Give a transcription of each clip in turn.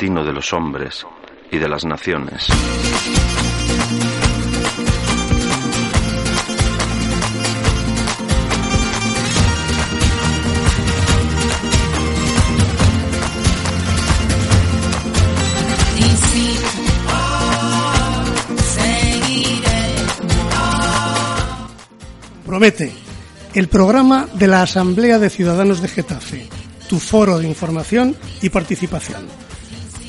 de los hombres y de las naciones. Promete el programa de la Asamblea de Ciudadanos de Getafe, tu foro de información y participación.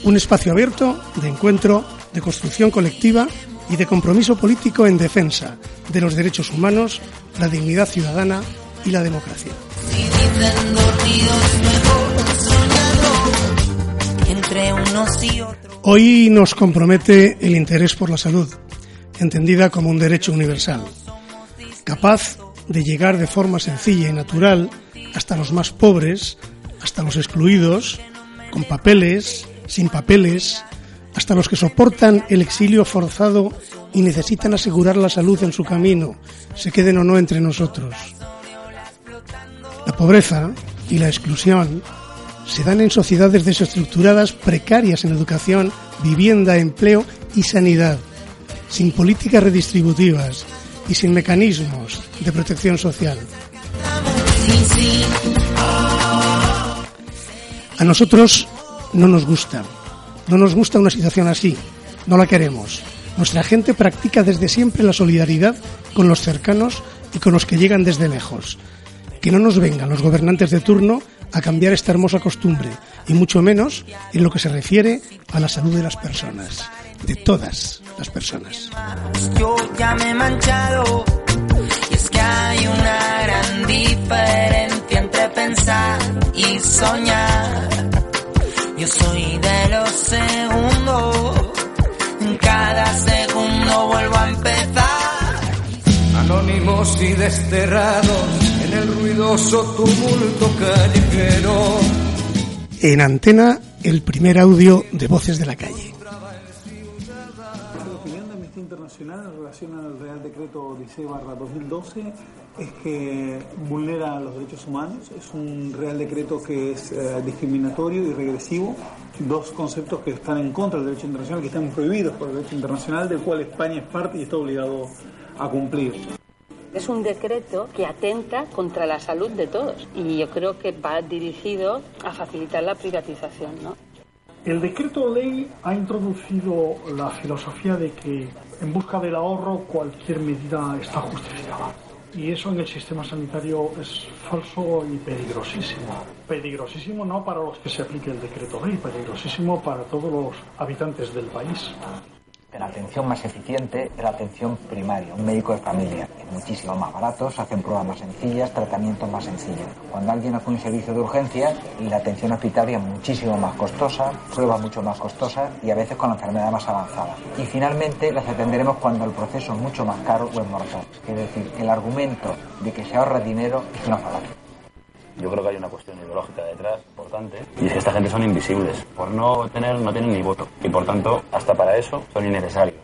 Un espacio abierto de encuentro, de construcción colectiva y de compromiso político en defensa de los derechos humanos, la dignidad ciudadana y la democracia. Hoy nos compromete el interés por la salud, entendida como un derecho universal, capaz de llegar de forma sencilla y natural hasta los más pobres, hasta los excluidos, con papeles, sin papeles, hasta los que soportan el exilio forzado y necesitan asegurar la salud en su camino, se queden o no entre nosotros. La pobreza y la exclusión se dan en sociedades desestructuradas precarias en educación, vivienda, empleo y sanidad, sin políticas redistributivas y sin mecanismos de protección social. A nosotros no nos gusta, no nos gusta una situación así, no la queremos. Nuestra gente practica desde siempre la solidaridad con los cercanos y con los que llegan desde lejos. Que no nos vengan los gobernantes de turno a cambiar esta hermosa costumbre, y mucho menos en lo que se refiere a la salud de las personas, de todas las personas. Yo ya me he manchado, y es que hay una gran diferencia entre pensar y soñar. Yo soy de los segundos, cada segundo vuelvo a empezar. Anónimos y desterrados en el ruidoso tumulto callejero. En antena, el primer audio de Voces de la Calle. Amnistía Internacional en relación al Real Decreto Odisea barra 2012 es que vulnera los derechos humanos, es un Real Decreto que es eh, discriminatorio y regresivo, dos conceptos que están en contra del derecho internacional, que están prohibidos por el derecho internacional, del cual España es parte y está obligado a cumplir. Es un decreto que atenta contra la salud de todos y yo creo que va dirigido a facilitar la privatización, ¿no? El decreto ley ha introducido la filosofía de que en busca del ahorro cualquier medida está justificada. Y eso en el sistema sanitario es falso y peligrosísimo. Peligrosísimo no para los que se aplique el decreto ley, peligrosísimo para todos los habitantes del país. La atención más eficiente es la atención primaria, un médico de familia. Es muchísimo más barato, se hacen pruebas más sencillas, tratamientos más sencillos. Cuando alguien hace un servicio de urgencia, la atención hospitalaria es muchísimo más costosa, pruebas mucho más costosas y a veces con la enfermedad más avanzada. Y finalmente las atenderemos cuando el proceso es mucho más caro o es mortal. Es decir, el argumento de que se ahorra dinero es una falacia. Yo creo que hay una cuestión ideológica detrás importante y es que esta gente son invisibles. Por no tener, no tienen ni voto y por tanto, hasta para eso son innecesarios.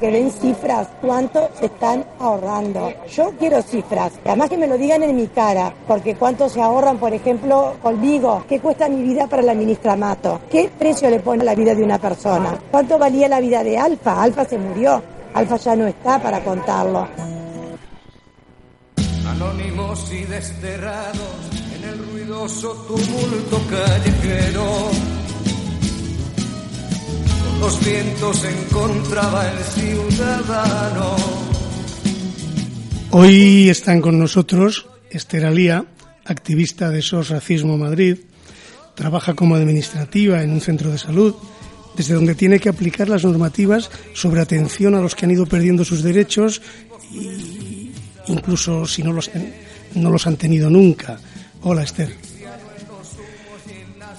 Que den cifras, cuánto se están ahorrando. Yo quiero cifras, además que me lo digan en mi cara, porque cuánto se ahorran, por ejemplo, conmigo, qué cuesta mi vida para la ministra Mato, qué precio le pone la vida de una persona, cuánto valía la vida de Alfa, Alfa se murió, Alfa ya no está para contarlo. Anónimos y desterrados ruidoso tumulto callejero. Con los vientos encontraba el ciudadano. Hoy están con nosotros Esther Alía, activista de SOS Racismo Madrid. Trabaja como administrativa en un centro de salud, desde donde tiene que aplicar las normativas sobre atención a los que han ido perdiendo sus derechos, y incluso si no los, no los han tenido nunca. Hola Esther.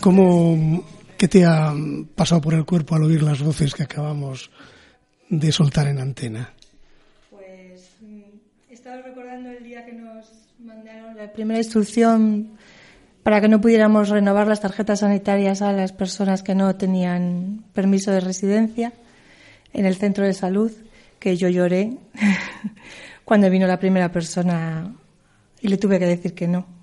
¿Cómo, ¿Qué te ha pasado por el cuerpo al oír las voces que acabamos de soltar en antena? Pues mm, estaba recordando el día que nos mandaron la primera instrucción para que no pudiéramos renovar las tarjetas sanitarias a las personas que no tenían permiso de residencia en el centro de salud, que yo lloré cuando vino la primera persona y le tuve que decir que no.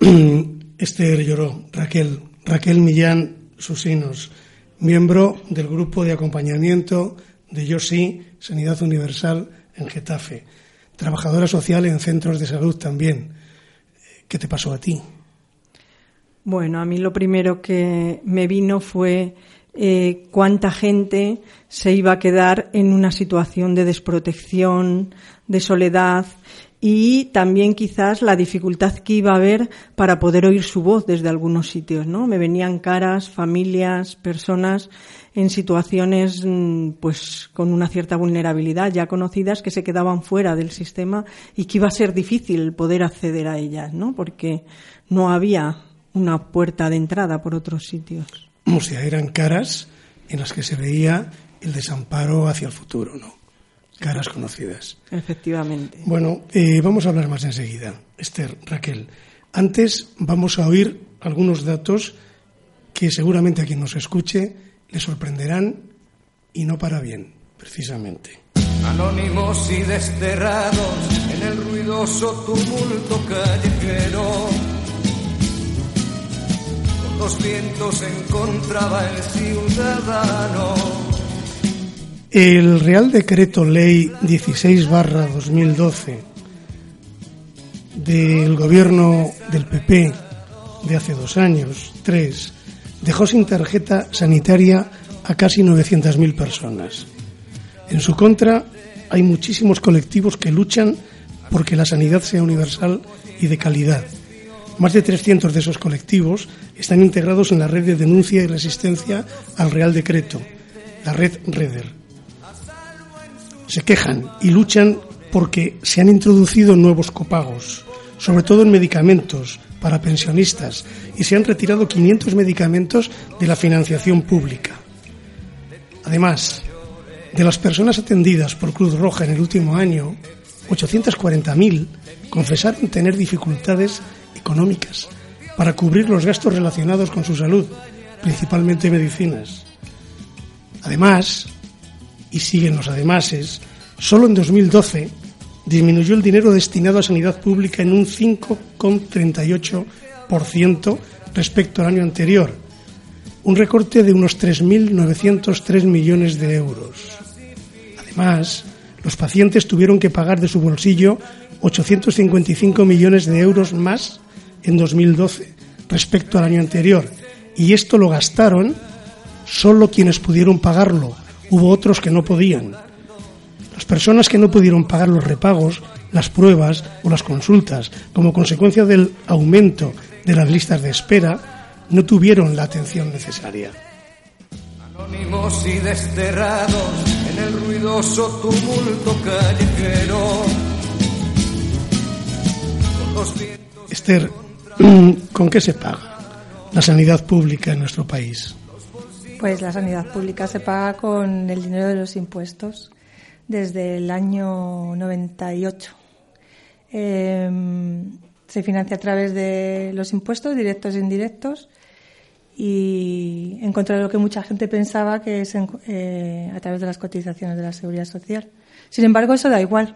Esther lloró, Raquel. Raquel Millán Susinos, miembro del grupo de acompañamiento de Yo Sí, Sanidad Universal en Getafe, trabajadora social en centros de salud también. ¿Qué te pasó a ti? Bueno, a mí lo primero que me vino fue eh, cuánta gente se iba a quedar en una situación de desprotección, de soledad y también quizás la dificultad que iba a haber para poder oír su voz desde algunos sitios, ¿no? Me venían caras, familias, personas en situaciones mm, pues con una cierta vulnerabilidad ya conocidas que se quedaban fuera del sistema y que iba a ser difícil poder acceder a ellas, ¿no? Porque no había una puerta de entrada por otros sitios. O sea, eran caras en las que se veía el desamparo hacia el futuro, ¿no? Caras conocidas. Efectivamente. Bueno, eh, vamos a hablar más enseguida. Esther, Raquel, antes vamos a oír algunos datos que seguramente a quien nos escuche le sorprenderán y no para bien, precisamente. Anónimos y desterrados en el ruidoso tumulto callejero. Con los vientos encontraba el ciudadano el Real Decreto Ley 16-2012 del gobierno del PP de hace dos años, tres, dejó sin tarjeta sanitaria a casi 900.000 personas. En su contra, hay muchísimos colectivos que luchan porque la sanidad sea universal y de calidad. Más de 300 de esos colectivos están integrados en la red de denuncia y resistencia al Real Decreto, la red REDER se quejan y luchan porque se han introducido nuevos copagos, sobre todo en medicamentos para pensionistas, y se han retirado 500 medicamentos de la financiación pública. Además, de las personas atendidas por Cruz Roja en el último año, 840.000 confesaron tener dificultades económicas para cubrir los gastos relacionados con su salud, principalmente medicinas. Además, y siguen los ademases, solo en 2012 disminuyó el dinero destinado a sanidad pública en un 5,38% respecto al año anterior, un recorte de unos 3.903 millones de euros. Además, los pacientes tuvieron que pagar de su bolsillo 855 millones de euros más en 2012 respecto al año anterior, y esto lo gastaron solo quienes pudieron pagarlo, hubo otros que no podían. Las personas que no pudieron pagar los repagos, las pruebas o las consultas como consecuencia del aumento de las listas de espera no tuvieron la atención necesaria. Anónimos y desterrados en el ruidoso tumulto callejero. Esther, ¿con qué se paga la sanidad pública en nuestro país? Pues la sanidad pública se paga con el dinero de los impuestos desde el año 98. Em, se financia a través de los impuestos directos e indirectos y en contra de lo que mucha gente pensaba que es eh, a través de las cotizaciones de la seguridad social. Sin embargo, eso da igual.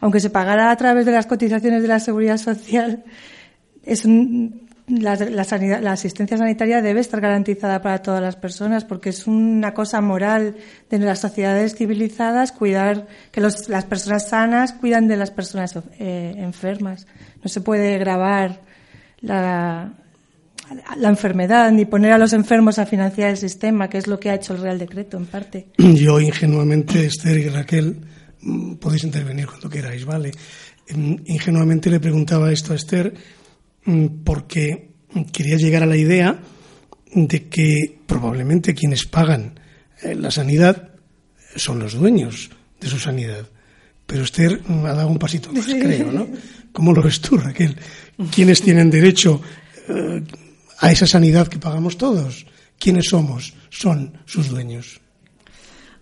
Aunque se pagara a través de las cotizaciones de la seguridad social, es un, la, la, asistencia sanitaria debe estar garantizada para todas las personas porque es una cosa moral de las sociedades civilizadas cuidar que las personas sanas cuidan de las personas eh, enfermas. No se puede grabar la, la enfermedad ni poner a los enfermos a financiar el sistema, que es lo que ha hecho el Real Decreto en parte. Yo ingenuamente, Esther y Raquel, mm, podéis intervenir cuando queráis, ¿vale? Mm, ingenuamente le preguntaba esto a Esther porque quería llegar a la idea de que probablemente quienes pagan eh, la sanidad son los dueños de su sanidad. Pero usted ha dado un pasito más, creo, ¿no? ¿Cómo lo ves tú, Raquel? ¿Quiénes tienen derecho eh, a esa sanidad que pagamos todos? ¿Quiénes somos? Son sus dueños.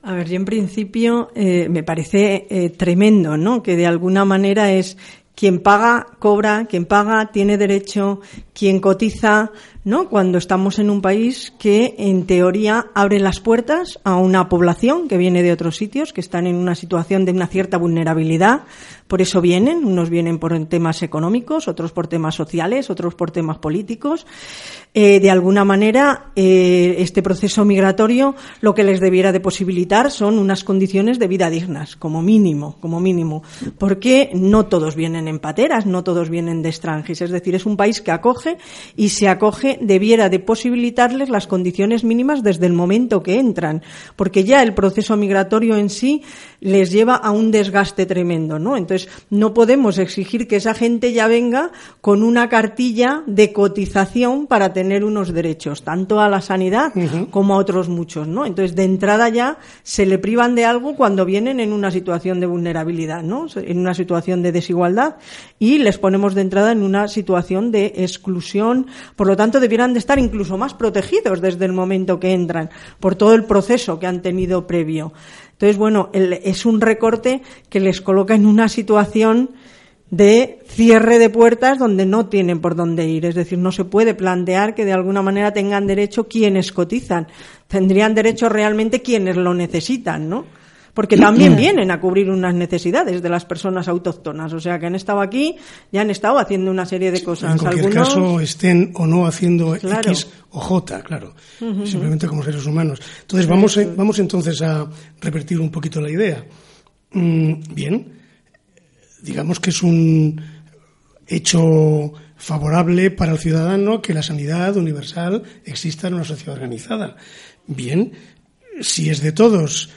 A ver, yo en principio eh, me parece tremendo, ¿no? Que de alguna manera es quien paga, cobra, quien paga, tiene derecho, quien cotiza, ¿no? Cuando estamos en un país que, en teoría, abre las puertas a una población que viene de otros sitios, que están en una situación de una cierta vulnerabilidad, por eso vienen, unos vienen por temas económicos, otros por temas sociales, otros por temas políticos. Eh, de alguna manera, eh, este proceso migratorio lo que les debiera de posibilitar son unas condiciones de vida dignas, como mínimo, como mínimo, porque no todos vienen en pateras, no todos vienen de extranjeros, es decir, es un país que acoge y se acoge debiera de posibilitarles las condiciones mínimas desde el momento que entran, porque ya el proceso migratorio en sí les lleva a un desgaste tremendo, ¿no? Entonces, no podemos exigir que esa gente ya venga con una cartilla de cotización para tener unos derechos, tanto a la sanidad como a otros muchos, ¿no? Entonces, de entrada ya se le privan de algo cuando vienen en una situación de vulnerabilidad, ¿no? En una situación de desigualdad y les ponemos de entrada en una situación de exclusión. Por lo tanto, debieran de estar incluso más protegidos desde el momento que entran por todo el proceso que han tenido previo. Entonces, bueno, es un recorte que les coloca en una situación de cierre de puertas donde no tienen por dónde ir. Es decir, no se puede plantear que de alguna manera tengan derecho quienes cotizan. Tendrían derecho realmente quienes lo necesitan, ¿no? Porque también vienen a cubrir unas necesidades de las personas autóctonas. O sea, que han estado aquí y han estado haciendo una serie de cosas. En cualquier caso, estén o no haciendo X o J, claro, simplemente como seres humanos. Entonces, vamos, vamos entonces a repetir un poquito la idea. Mm, bien, digamos que es un hecho favorable para el ciudadano que la sanidad universal exista en una sociedad organizada. Bien, si es de todos,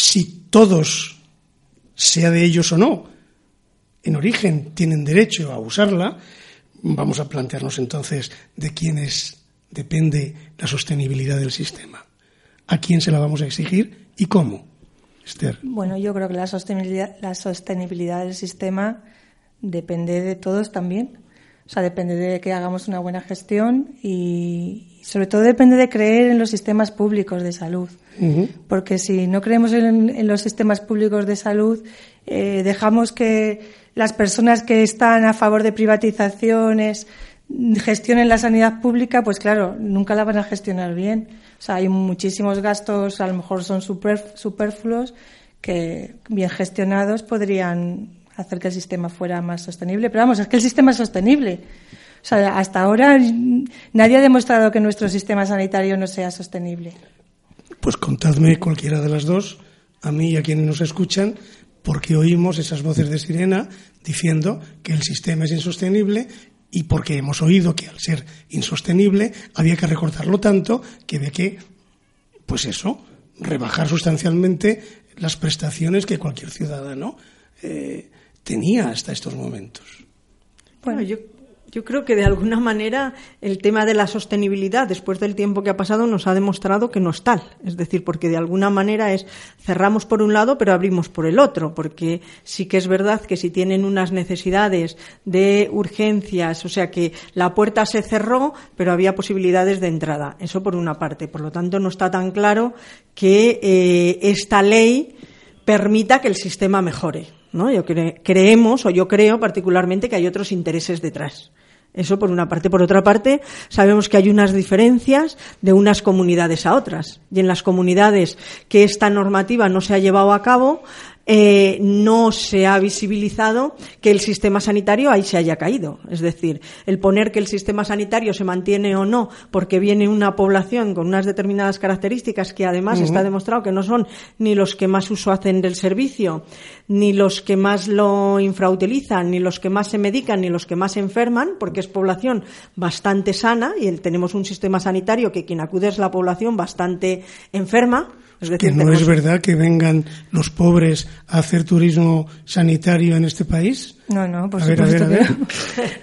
si todos, sea de ellos o no, en origen tienen derecho a usarla, vamos a plantearnos entonces de quiénes depende la sostenibilidad del sistema. ¿A quién se la vamos a exigir y cómo? Esther. Bueno, yo creo que la sostenibilidad, la sostenibilidad del sistema depende de todos también. O sea, depende de que hagamos una buena gestión y, sobre todo depende de creer en los sistemas públicos de salud. Porque si no creemos en, los sistemas públicos de salud, eh, dejamos que las personas que están a favor de privatizaciones gestionen la sanidad pública, pues claro, nunca la van a gestionar bien. O sea, hay muchísimos gastos, a lo mejor son superfluos, que bien gestionados podrían hacer que el sistema fuera más sostenible. Pero vamos, es que el sistema es sostenible. O sea, hasta ahora nadie ha demostrado que nuestro sistema sanitario no sea sostenible. Pues contadme cualquiera de las dos, a mí y a quienes nos escuchan, porque oímos esas voces de sirena diciendo que el sistema es insostenible y porque hemos oído que al ser insostenible había que recortarlo tanto que había que, pues eso, rebajar sustancialmente las prestaciones que cualquier ciudadano eh, tenía hasta estos momentos. Bueno, yo yo creo que de alguna manera el tema de la sostenibilidad, después del tiempo que ha pasado, nos ha demostrado que no es tal. Es decir, porque de alguna manera es cerramos por un lado, pero abrimos por el otro. Porque sí que es verdad que si tienen unas necesidades de urgencias, o sea que la puerta se cerró, pero había posibilidades de entrada. Eso por una parte. Por lo tanto, no está tan claro que eh, esta ley permita que el sistema mejore. ¿No? Yo creemos, o yo creo particularmente, que hay otros intereses detrás. Eso por una parte. Por otra parte, sabemos que hay unas diferencias de unas comunidades a otras. Y en las comunidades que esta normativa no se ha llevado a cabo, eh, no se ha visibilizado que el sistema sanitario ahí se haya caído. Es decir, el poner que el sistema sanitario se mantiene o no porque viene una población con unas determinadas características que además está demostrado que no son ni los que más uso hacen del servicio, ni los que más lo infrautilizan, ni los que más se medican, ni los que más se enferman, porque es población bastante sana y tenemos un sistema sanitario que quien acude es la población bastante enferma que no es verdad que vengan los pobres a hacer turismo sanitario en este país. No, no, por a supuesto ver, a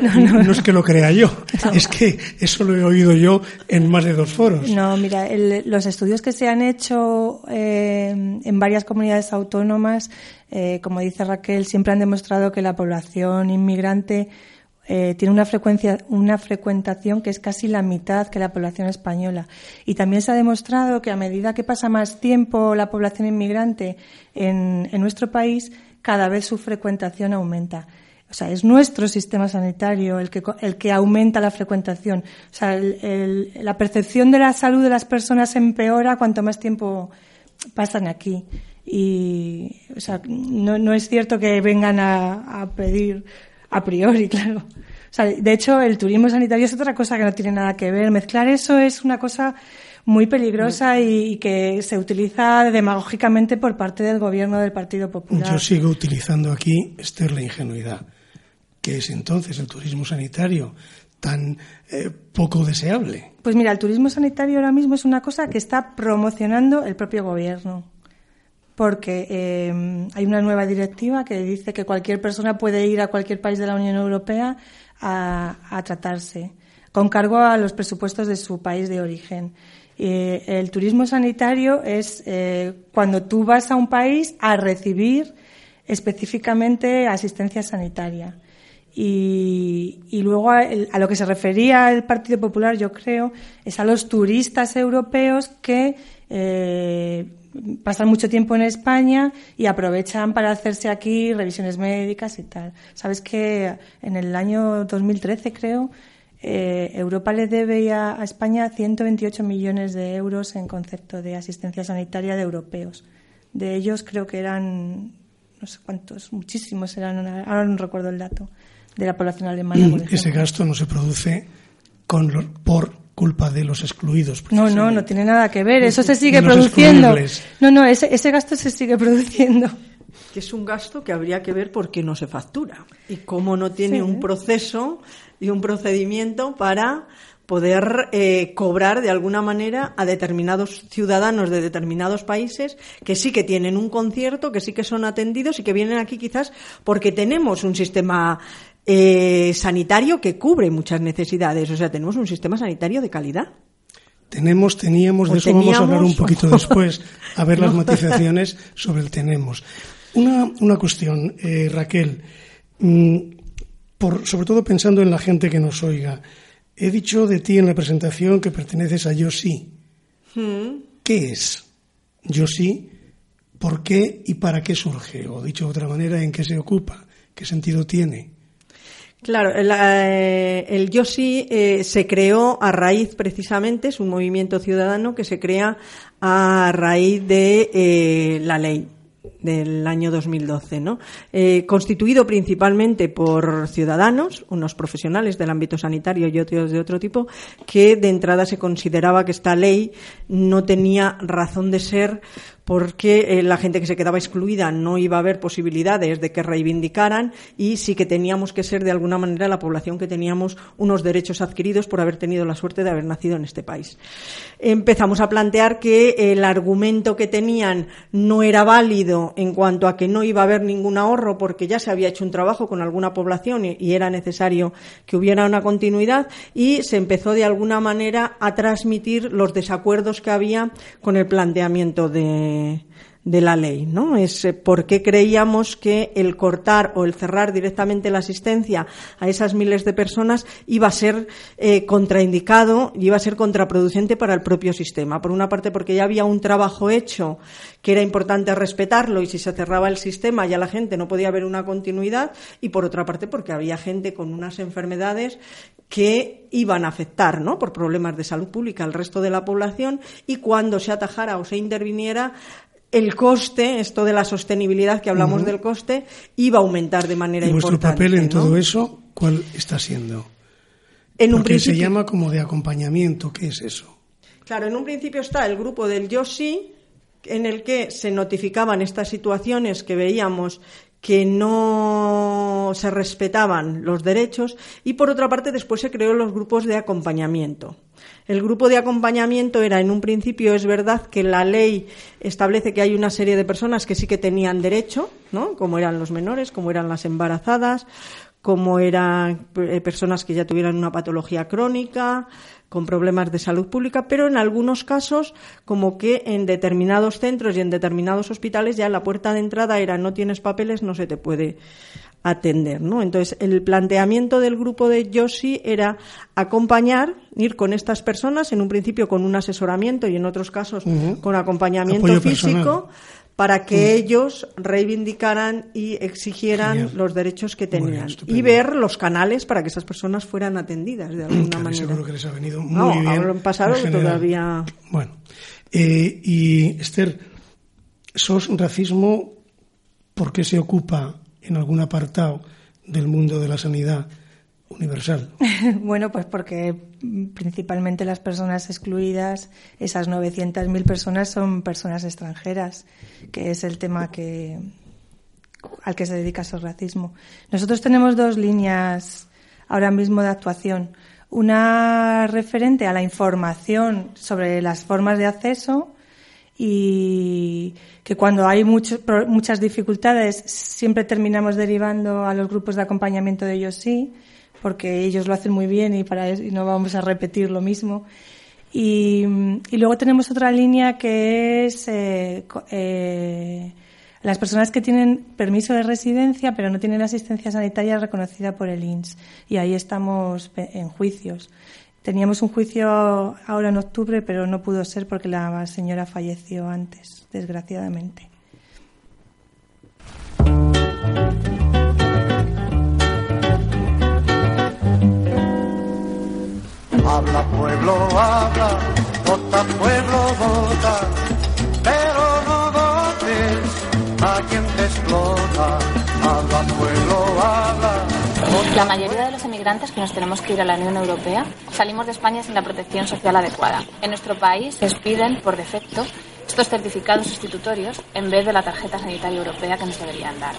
ver, no, es que lo crea yo, es que eso lo he oído yo en más de dos foros. No, mira, los estudios que se han hecho eh, en varias comunidades autónomas, eh, como dice Raquel, siempre han demostrado que la población inmigrante eh, tiene una frecuencia, una frecuentación que es casi la mitad que la población española. Y también se ha demostrado que a medida que pasa más tiempo la población inmigrante en, nuestro país, cada vez su frecuentación aumenta. O sea, es nuestro sistema sanitario el que, el que aumenta la frecuentación. O sea, la percepción de la salud de las personas empeora cuanto más tiempo pasan aquí. Y, o sea, no, no es cierto que vengan a pedir a priori, claro. O sea, de hecho, el turismo sanitario es otra cosa que no tiene nada que ver. Mezclar eso es una cosa muy peligrosa y, y, que se utiliza demagógicamente por parte del gobierno del Partido Popular. Yo sigo utilizando aquí, Esther, la ingenuidad. ¿Qué es entonces el turismo sanitario tan eh, poco deseable? Pues mira, el turismo sanitario ahora mismo es una cosa que está promocionando el propio gobierno. Porque eh, hay una nueva directiva que dice que cualquier persona puede ir a cualquier país de la Unión Europea a, a tratarse, con cargo a los presupuestos de su país de origen. Eh, el turismo sanitario es eh, cuando tú vas a un país a recibir específicamente asistencia sanitaria. Y, luego a, a, lo que se refería el Partido Popular, yo creo, es a los turistas europeos que eh, pasan mucho tiempo en España y aprovechan para hacerse aquí revisiones médicas y tal. Sabes que en el año 2013, creo, eh, Europa le debe a, a, España 128 millones de euros en concepto de asistencia sanitaria de europeos. De ellos creo que eran, no sé cuántos, muchísimos eran, ahora no recuerdo el dato de la población alemana. Por Ese gasto no se produce con por culpa de los excluidos. No, no, no tiene nada que ver. Eso se sigue produciendo. No, no, ese, ese gasto se sigue produciendo. Que es un gasto que habría que ver por qué no se factura y cómo no tiene sí. un proceso y un procedimiento para poder eh, cobrar de alguna manera a determinados ciudadanos de determinados países que sí que tienen un concierto, que sí que son atendidos y que vienen aquí quizás porque tenemos un sistema eh, sanitario que cubre muchas necesidades. O sea, tenemos un sistema sanitario de calidad. Tenemos, teníamos, de eso teníamos, vamos a hablar un poquito después, a ver las matizaciones sobre el tenemos. Una, una cuestión, eh, Raquel, mmm, por, sobre todo pensando en la gente que nos oiga. He dicho de ti en la presentación que perteneces a Yo Sí. Mm. ¿Qué es Yo Sí? ¿Por qué y para qué surge? O dicho de otra manera, ¿en qué se ocupa? ¿Qué sentido tiene? Claro, el, eh, el Yo Sí eh, se creó a raíz precisamente, es un movimiento ciudadano que se crea a raíz de eh, la ley del año 2012, ¿no? Eh, constituido principalmente por ciudadanos, unos profesionales del ámbito sanitario y otros de otro tipo, que de entrada se consideraba que esta ley no tenía razón de ser porque eh, la gente que se quedaba excluida no iba a haber posibilidades de que reivindicaran y sí que teníamos que ser de alguna manera la población que teníamos unos derechos adquiridos por haber tenido la suerte de haber nacido en este país. Empezamos a plantear que el argumento que tenían no era válido en cuanto a que no iba a haber ningún ahorro porque ya se había hecho un trabajo con alguna población y, y era necesario que hubiera una continuidad y se empezó de alguna manera a transmitir los desacuerdos que había con el planteamiento de que de la ley, ¿no? Es eh, por qué creíamos que el cortar o el cerrar directamente la asistencia a esas miles de personas iba a ser eh, contraindicado y iba a ser contraproducente para el propio sistema. Por una parte, porque ya había un trabajo hecho que era importante respetarlo y si se cerraba el sistema ya la gente no podía haber una continuidad y por otra parte porque había gente con unas enfermedades que iban a afectar, ¿no? Por problemas de salud pública al resto de la población y cuando se atajara o se interviniera el coste, esto de la sostenibilidad que hablamos uh -huh. del coste, iba a aumentar de manera ¿Y importante. ¿Vuestro papel en ¿no? todo eso cuál está siendo? En un Porque principio... se llama como de acompañamiento, ¿qué es eso? Claro, en un principio está el grupo del Yo Sí, en el que se notificaban estas situaciones que veíamos que no se respetaban los derechos y por otra parte después se creó los grupos de acompañamiento. El grupo de acompañamiento era en un principio es verdad que la ley establece que hay una serie de personas que sí que tenían derecho, ¿no? Como eran los menores, como eran las embarazadas, como eran eh, personas que ya tuvieran una patología crónica, con problemas de salud pública, pero en algunos casos, como que en determinados centros y en determinados hospitales ya la puerta de entrada era no tienes papeles, no se te puede atender, ¿no? Entonces, el planteamiento del grupo de Yoshi era acompañar, ir con estas personas, en un principio con un asesoramiento y en otros casos uh -huh. con acompañamiento Apoyo físico, personal para que Mm. ellos reivindicaran y exigieran Genial. los derechos que bien, tenían y ver los canales para que esas personas fueran atendidas de alguna Claro, manera. seguro que les ha venido muy No, bien. ahora han pasado todavía. Bueno, eh, y Esther, ¿sos racismo por qué se ocupa en algún apartado del mundo de la sanidad universal? Bueno, pues porque principalmente las personas excluidas, esas 900.000 personas son personas extranjeras, que es el tema que al que se dedica su racismo. Nosotros tenemos dos líneas ahora mismo de actuación. Una referente a la información sobre las formas de acceso y que cuando hay pro- muchas dificultades siempre terminamos derivando a los grupos de acompañamiento de ellos sí, porque ellos lo hacen muy bien y, para eso- y no vamos a repetir lo mismo. Y, luego tenemos otra línea que es eh, eh, las personas que tienen permiso de residencia pero no tienen asistencia sanitaria reconocida por el INS. Y ahí estamos en juicios. Teníamos un juicio ahora en octubre, pero no pudo ser porque la señora falleció antes, desgraciadamente. Habla pueblo, habla, vota pueblo, vota, pero no votes a quien te explota. Habla pueblo, habla. La mayoría de los emigrantes que nos tenemos que ir a la Unión Europea salimos de España sin la protección social adecuada. En nuestro país les piden por defecto estos certificados sustitutorios en vez de la tarjeta sanitaria europea que nos deberían dar.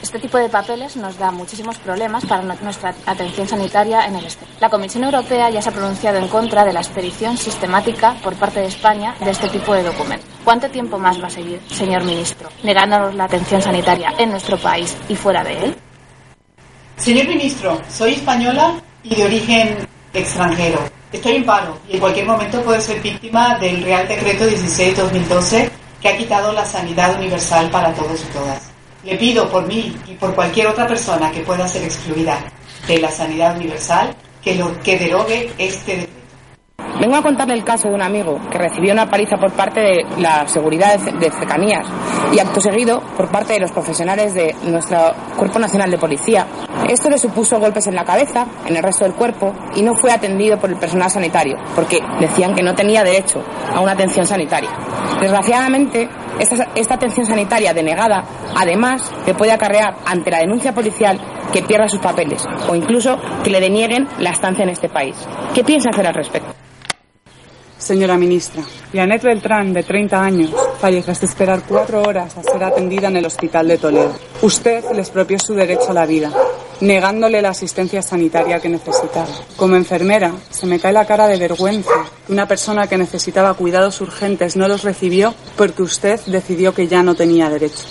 Este tipo de papeles nos da muchísimos problemas para nuestra atención sanitaria en el exterior. La Comisión Europea ya se ha pronunciado en contra de la expedición sistemática por parte de España de este tipo de documentos. ¿Cuánto tiempo más va a seguir, señor ministro, negándonos la atención sanitaria en nuestro país y fuera de él? Señor ministro, soy española y de origen extranjero. Estoy en paro y en cualquier momento puedo ser víctima del Real Decreto 16-2012 que ha quitado la sanidad universal para todos y todas. Le pido por mí y por cualquier otra persona que pueda ser excluida de la sanidad universal que lo que derogue este decreto. Vengo a contarle el caso de un amigo que recibió una paliza por parte de la seguridad de, cercanías y acto seguido por parte de los profesionales de nuestro Cuerpo Nacional de Policía. Esto le supuso golpes en la cabeza, en el resto del cuerpo y no fue atendido por el personal sanitario porque decían que no tenía derecho a una atención sanitaria. Desgraciadamente, esta, esta atención sanitaria denegada además le puede acarrear ante la denuncia policial que pierda sus papeles o incluso que le denieguen la estancia en este país. ¿Qué piensa hacer al respecto? Señora ministra, Janet Beltrán, de 30 años, fallece tras esperar cuatro horas a ser atendida en el hospital de Toledo. Usted le expropió su derecho a la vida, negándole la asistencia sanitaria que necesitaba. Como enfermera, se me cae la cara de vergüenza que una persona que necesitaba cuidados urgentes no los recibió porque usted decidió que ya no tenía derecho.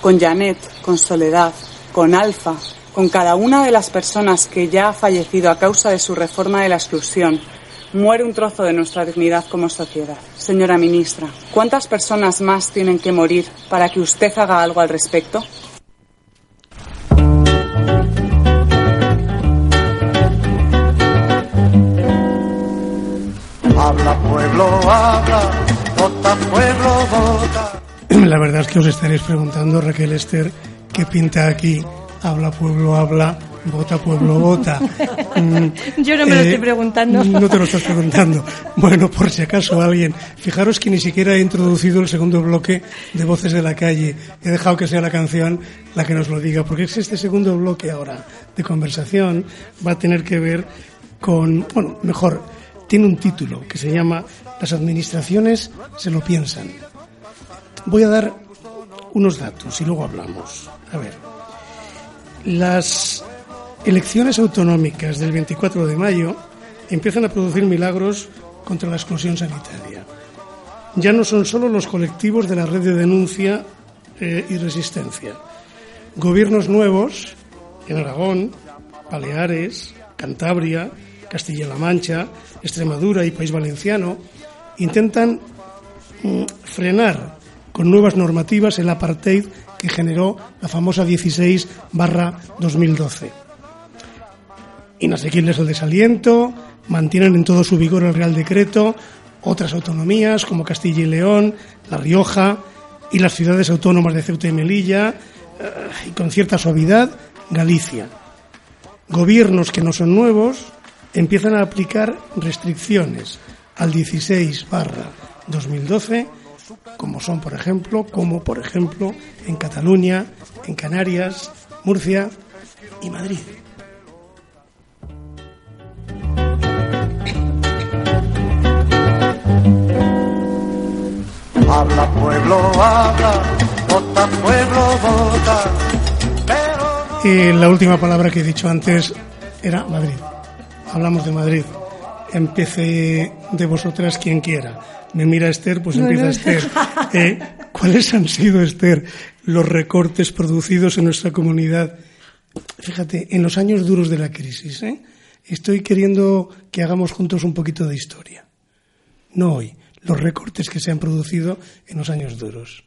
Con Janet, con Soledad, con Alfa, con cada una de las personas que ya ha fallecido a causa de su reforma de la exclusión, muere un trozo de nuestra dignidad como sociedad. Señora ministra, ¿cuántas personas más tienen que morir para que usted haga algo al respecto? Habla pueblo, habla, vota pueblo, vota. La verdad es que os estaréis preguntando, Raquel Esther, ¿qué pinta aquí? Habla pueblo, habla, vota pueblo, vota. Mm, Yo no me lo eh, estoy preguntando. No te lo estás preguntando. Bueno, por si acaso alguien. Fijaros que ni siquiera he introducido el segundo bloque de Voces de la Calle. He dejado que sea la canción la que nos lo diga, porque es este segundo bloque ahora de conversación va a tener que ver con, bueno, mejor, tiene un título que se llama Las administraciones se lo piensan. Voy a dar unos datos y luego hablamos. A ver, las elecciones autonómicas del 24 de mayo empiezan a producir milagros contra la exclusión sanitaria. Ya no son solo los colectivos de la red de denuncia eh, y resistencia. Gobiernos nuevos en Aragón, Baleares, Cantabria, Castilla-La Mancha, Extremadura y País Valenciano intentan mm, frenar con nuevas normativas el apartheid que generó la famosa 16 barra 2012. Inasequibles el desaliento, mantienen en todo su vigor el Real Decreto, otras autonomías como Castilla y León, La Rioja y las ciudades autónomas de Ceuta y Melilla, eh, y con cierta suavidad, Galicia. Gobiernos que no son nuevos empiezan a aplicar restricciones al 16 barra 2012, como son, por ejemplo, como por ejemplo en Cataluña, en Canarias, Murcia y Madrid. Habla pueblo, habla, vota pueblo, vota. Y la última palabra que he dicho antes era Madrid. Hablamos de Madrid. Empiece de vosotras quien quiera. Me mira Esther, pues No, empieza no. Esther. Eh, ¿Cuáles han sido, Esther, los recortes producidos en nuestra comunidad? Fíjate, en los años duros de la crisis. ¿eh? Estoy queriendo que hagamos juntos un poquito de historia. No hoy, los recortes que se han producido en los años duros.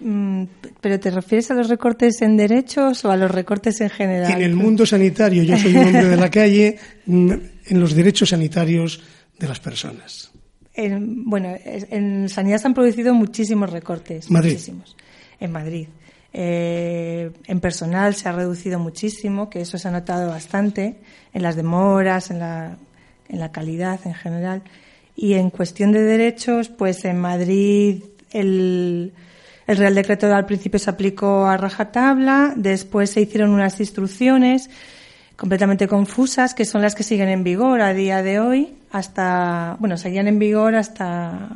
Mm, ¿Pero te refieres a los recortes en derechos o a los recortes en general? En el mundo sanitario, yo soy un hombre de la calle, mm, en los derechos sanitarios de las personas. En- bueno, en sanidad se han producido muchísimos recortes. Madrid. Muchísimos. En Madrid. Eh, en personal se ha reducido muchísimo, que eso se ha notado bastante, en las demoras, en la, en la calidad en general. Y en cuestión de derechos, pues en Madrid el, el Real Decreto al principio se aplicó a rajatabla, después se hicieron unas instrucciones completamente confusas, que son las que siguen en vigor a día de hoy, hasta, bueno, seguían en vigor hasta,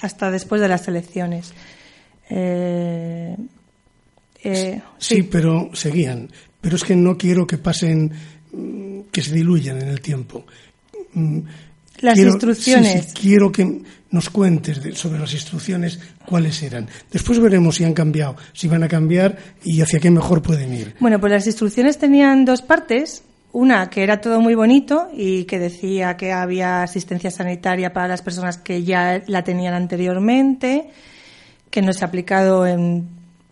hasta después de las elecciones. Eh, eh, Sí, pero seguían. Pero es que no quiero que pasen, mm, que se diluyan en el tiempo. Las quiero- instrucciones. sí, sí, quiero que nos cuentes de- sobre las instrucciones cuáles eran. Después veremos si han cambiado, si van a cambiar y hacia qué mejor pueden ir. Bueno, pues las instrucciones tenían dos partes. Una que era todo muy bonito y que decía que había asistencia sanitaria para las personas que ya la tenían anteriormente, que no se ha aplicado en,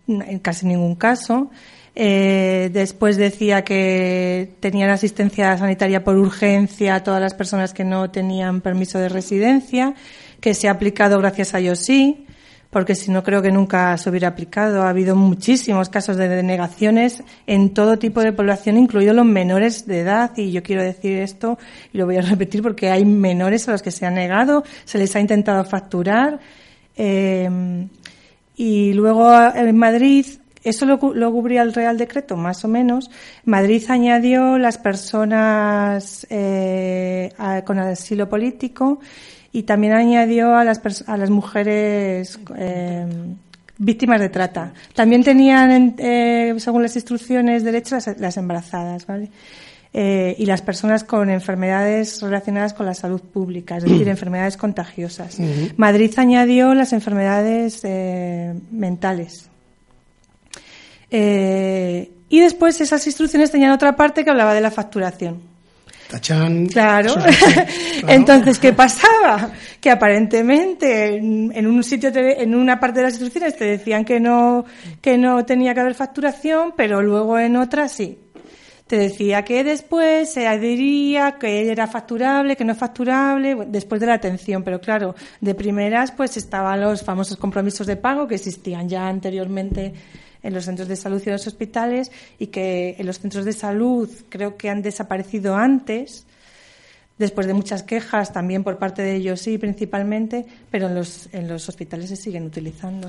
en casi ningún caso. Eh, después decía que tenían asistencia sanitaria por urgencia a todas las personas que no tenían permiso de residencia, que se ha aplicado gracias a Yosí, porque si no creo que nunca se hubiera aplicado. Ha habido muchísimos casos de denegaciones en todo tipo de población, incluidos los menores de edad, y yo quiero decir esto y lo voy a repetir porque hay menores a los que se ha negado, se les ha intentado facturar. eh, y luego en Madrid, eso lo, lo cubría el Real Decreto, más o menos. Madrid añadió las personas eh, a- con asilo político y también añadió a las, a las mujeres eh, víctimas de trata. También tenían, en- eh, según las instrucciones, derecho las, las embarazadas, ¿vale? Eh, y las personas con enfermedades relacionadas con la salud pública, es decir, enfermedades contagiosas. Madrid añadió las enfermedades eh, mentales. Eh, y después esas instrucciones tenían otra parte que hablaba de la facturación. Tachán. Claro. es claro. Entonces, ¿qué pasaba? Que aparentemente en, un sitio, te- en una parte de las instrucciones te decían que no, que no tenía que haber facturación, pero luego en otra sí. Te decía que después se adhería, que era facturable, que no facturable, bueno, después de la atención. Pero claro, de primeras pues estaban los famosos compromisos de pago que existían ya anteriormente en los centros de salud y en los hospitales y que en los centros de salud creo que han desaparecido antes después de muchas quejas también por parte de ellos sí principalmente pero en los en los hospitales se siguen utilizando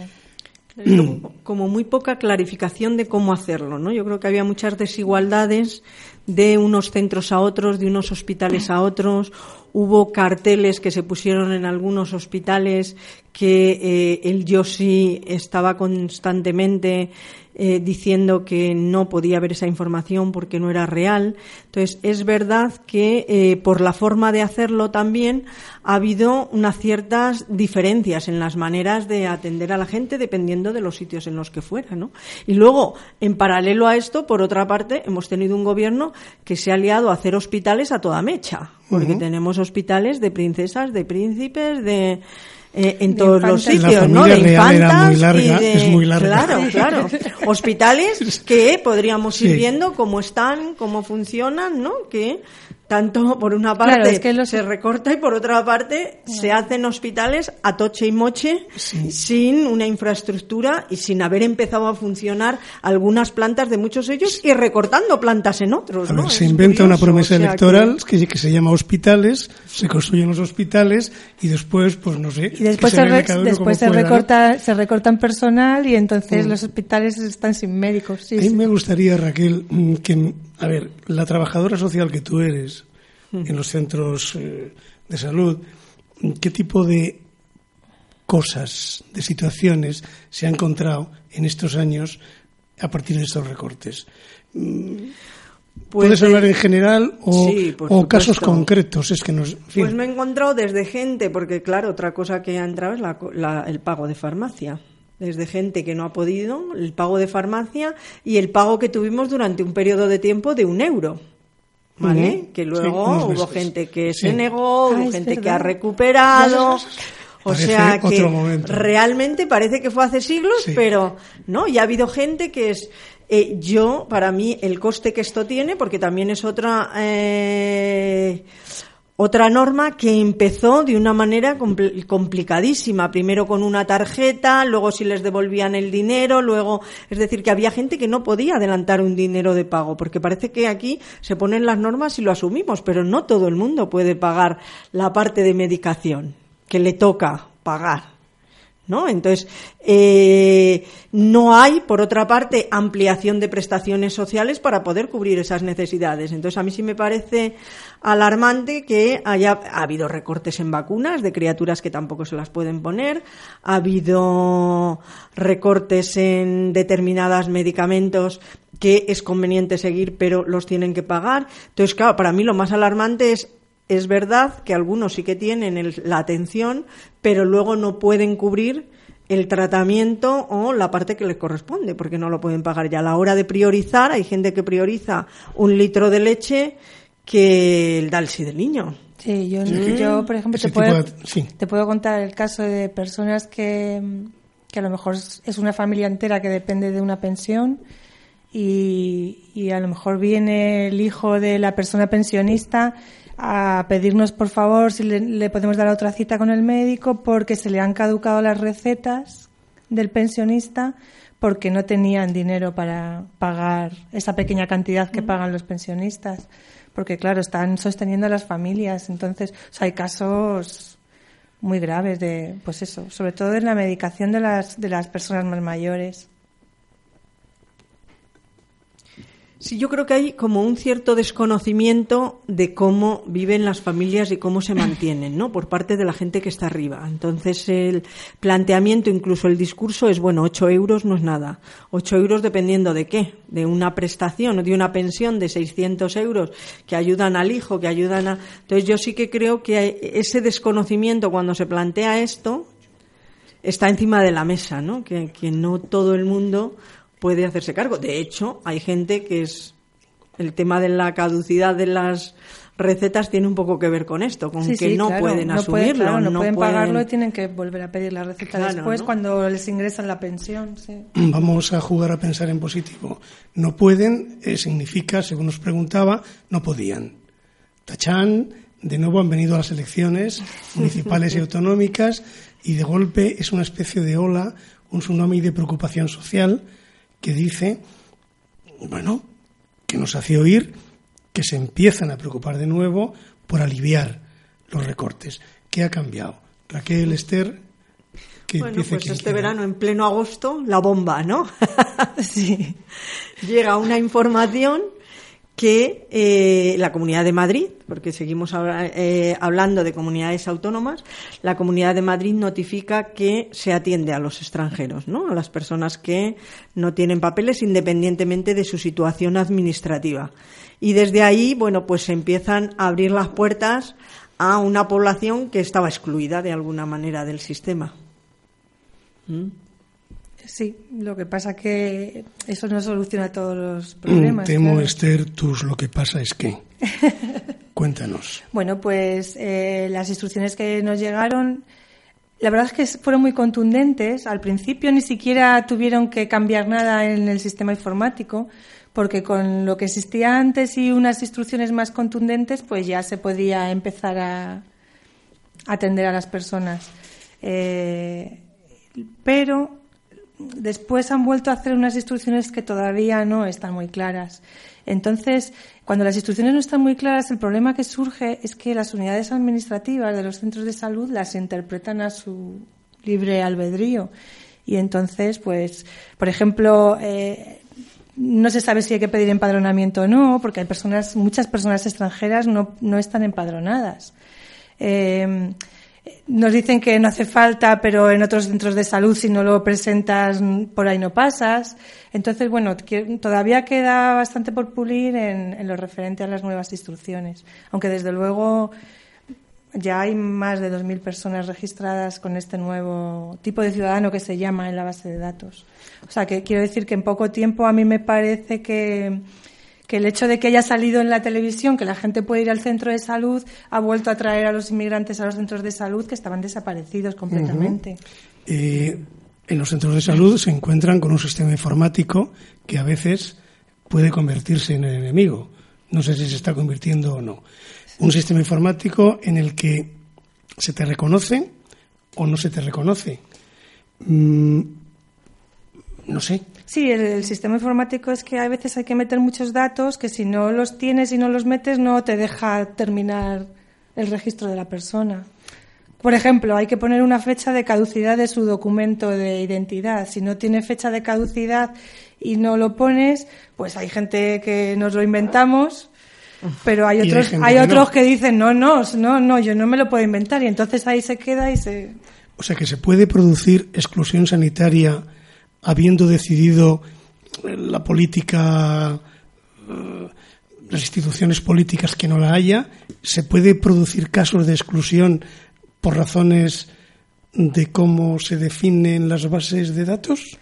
como, muy poca clarificación de cómo hacerlo, ¿no? Yo creo que había muchas desigualdades de unos centros a otros, de unos hospitales a otros. Hubo carteles que se pusieron en algunos hospitales que eh, el yo sí estaba constantemente eh, diciendo que no podía haber esa información porque no era real. Entonces, es verdad que eh, por la forma de hacerlo también ha habido unas ciertas diferencias en las maneras de atender a la gente dependiendo de los sitios en los que fuera, ¿no? Y luego, en paralelo a esto, por otra parte, hemos tenido un gobierno que se ha liado a hacer hospitales a toda mecha, porque tenemos hospitales de princesas, de príncipes, de eh, en De todos los infantas. Sitios, ¿no? De familia real era infantas muy larga, y de- es muy larga. Claro, claro. Hospitales que podríamos ir Sí. viendo cómo están, cómo funcionan, ¿no? Que tanto por una parte Claro, es que los- se recorta y por otra parte se hacen hospitales a toche y moche sin una infraestructura y sin haber empezado a funcionar algunas plantas de muchos de ellos y recortando plantas en otros. A ¿no? ver, se inventa una curioso, promesa o sea electoral que... que se llama hospitales, se construyen los hospitales y después, pues no sé. Y después, se, re- después se, recorta, se recortan personal y entonces Mm. los hospitales están sin médicos. Sí, a mí sí. me gustaría, Raquel, mm, que, a ver, la trabajadora social que tú eres en los centros eh, de salud, ¿qué tipo de cosas, de situaciones se ha encontrado en estos años a partir de estos recortes? Mm, Pues ¿Puedes de- hablar en general o, Sí, por o casos concretos? Es que nos, en fin. Pues me he encontrado desde gente, porque claro, otra cosa que ha entrado es la la- el pago de farmacia. Desde gente que no ha podido, el pago de farmacia y el pago que tuvimos durante un periodo de tiempo de un euro. ¿Vale? Que luego hubo gente que Sí. se negó, Ah, hubo gente que ha recuperado. O Parece sea que realmente parece que fue hace siglos, Sí. pero no, y ha habido gente que es eh, yo, para mí, el coste que esto tiene, porque también es otra eh, otra norma que empezó de una manera compl- complicadísima, primero con una tarjeta, luego si les devolvían el dinero, luego, es decir, que había gente que no podía adelantar un dinero de pago, porque parece que aquí se ponen las normas y lo asumimos, pero no todo el mundo puede pagar la parte de medicación que le toca pagar. ¿No? Entonces, eh, no hay, por otra parte, ampliación de prestaciones sociales para poder cubrir esas necesidades. Entonces, a mí sí me parece alarmante que haya ha habido recortes en vacunas de criaturas que tampoco se las pueden poner, ha habido recortes en determinados medicamentos que es conveniente seguir, pero los tienen que pagar. Entonces, claro, para mí lo más alarmante es es verdad que algunos sí que tienen el- la atención, pero luego no pueden cubrir el tratamiento o la parte que les corresponde, porque no lo pueden pagar. Y a la hora de priorizar, hay gente que prioriza un litro de leche que el Dalsi del niño. Sí, yo, Sí. yo, por ejemplo, te puedo, de- sí. te puedo contar el caso de personas que, que a lo mejor es es una familia entera que depende de una pensión y, y a lo mejor viene el hijo de la persona pensionista a pedirnos por favor si le, le podemos dar otra cita con el médico porque se le han caducado las recetas del pensionista porque no tenían dinero para pagar esa pequeña cantidad que pagan los pensionistas porque claro están sosteniendo a las familias. Entonces o sea, hay casos muy graves de pues eso sobre todo en la medicación de las de las personas más mayores Sí, yo creo que hay como un cierto desconocimiento de cómo viven las familias y cómo se mantienen, ¿no? Por parte de la gente que está arriba. Entonces, el planteamiento, incluso el discurso, es, bueno, 8 euros no es nada. 8 euros dependiendo de qué. De una prestación o de una pensión de 600 euros que ayudan al hijo, que ayudan a... Entonces, yo sí que creo que ese desconocimiento cuando se plantea esto está encima de la mesa, ¿no? Que, que no todo el mundo puede hacerse cargo. De hecho, hay gente que es el tema de la caducidad de las recetas tiene un poco que ver con esto, con Sí, que sí, no claro, pueden no asumirlo, claro, no, no pueden pueden- pagarlo y tienen que volver a pedir la receta Claro, después ¿no? cuando les ingresan la pensión sí. Vamos a jugar a pensar en positivo. No pueden eh, significa, según nos preguntaba, no podían. Tachán, de nuevo han venido a las elecciones municipales y autonómicas y de golpe es una especie de ola, un tsunami de preocupación social que dice, bueno, que nos hace oír que se empiezan a preocupar de nuevo por aliviar los recortes. ¿Qué ha cambiado? Raquel, Esther, que Bueno, pues este quiera. verano, en pleno agosto, la bomba, ¿no? sí. Llega una información que eh, la Comunidad de Madrid, porque seguimos eh, hablando de comunidades autónomas, la Comunidad de Madrid notifica que se atiende a los extranjeros, ¿no? A las personas que no tienen papeles independientemente de su situación administrativa. Y desde ahí, bueno, pues se empiezan a abrir las puertas a una población que estaba excluida de alguna manera del sistema. ¿Mm? Sí lo que pasa que eso no soluciona todos los Mm, problemas Temo, claro. Esther, tus lo que pasa es que. Cuéntanos. Bueno, pues eh, las instrucciones que nos llegaron, la verdad es que fueron muy contundentes. Al principio ni siquiera tuvieron que cambiar nada en el sistema informático, porque con lo que existía antes y unas instrucciones más contundentes, pues ya se podía empezar a atender a las personas. Eh, pero después han vuelto a hacer unas instrucciones que todavía no están muy claras. Entonces, cuando las instrucciones no están muy claras, el problema que surge es que las unidades administrativas de los centros de salud las interpretan a su libre albedrío. Y entonces, pues, por ejemplo, eh, no se sabe si hay que pedir empadronamiento o no, porque hay personas, muchas personas extranjeras no, no están empadronadas. Eh, nos dicen que no hace falta, pero en otros centros de salud si no lo presentas por ahí no pasas. Entonces, bueno, todavía queda bastante por pulir en, en lo referente a las nuevas instrucciones, aunque desde luego ya hay más de 2.000 personas registradas con este nuevo tipo de ciudadano que se llama en la base de datos. O sea, que quiero decir que en poco tiempo a mí me parece que que el hecho de que haya salido en la televisión que la gente puede ir al centro de salud ha vuelto a traer a los inmigrantes a los centros de salud que estaban desaparecidos completamente. En los centros de salud se encuentran con un sistema informático que a veces puede convertirse en el enemigo. No sé si se está convirtiendo o no. Un sistema informático en el que se te reconoce o no se te reconoce. Mm, no sé, Sí, el, sistema informático es que a veces hay que meter muchos datos que si no los tienes y no los metes no te deja terminar el registro de la persona. Por ejemplo, hay que poner una fecha de caducidad de su documento de identidad. Si no tiene fecha de caducidad y no lo pones, pues hay gente que nos lo inventamos, pero hay otros, hay, otros que dicen no, no, no, no, yo no me lo puedo inventar y entonces ahí se queda y se. O sea que se puede producir exclusión sanitaria habiendo decidido eh, la política, eh, las instituciones políticas que no la haya, se puede producir casos de exclusión por razones de cómo se definen las bases de datos?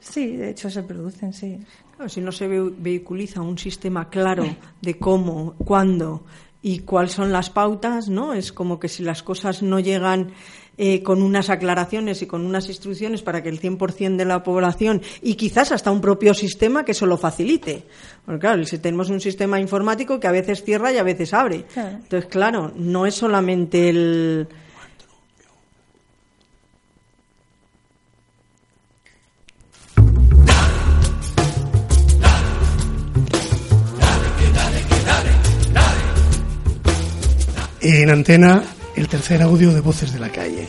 Sí, de hecho se producen, sí. si no se vehiculiza un sistema claro de cómo, cuándo y cuáles son las pautas, ¿no? Es como que si las cosas no llegan eh, con unas aclaraciones y con unas instrucciones para que el 100% de la población y quizás hasta un propio sistema que eso lo facilite. Porque claro, si tenemos un sistema informático que a veces cierra y a veces abre. Entonces, claro, no es solamente el... En antena el tercer audio de Voces de la Calle.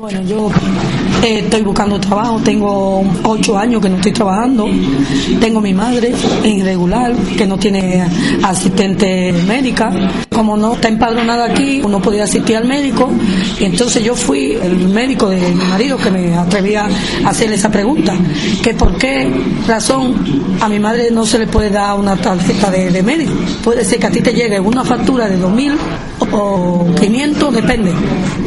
Bueno, yo eh, estoy buscando trabajo, tengo ocho años que no estoy trabajando, tengo mi madre irregular que no tiene asistente médica, como no está empadronada aquí, no podía asistir al médico, y entonces yo fui el médico de mi marido que me atrevía a hacerle esa pregunta, que por qué razón a mi madre no se le puede dar una tarjeta de, de médico, puede ser que a ti te llegue una factura de 2.000 o 500, depende,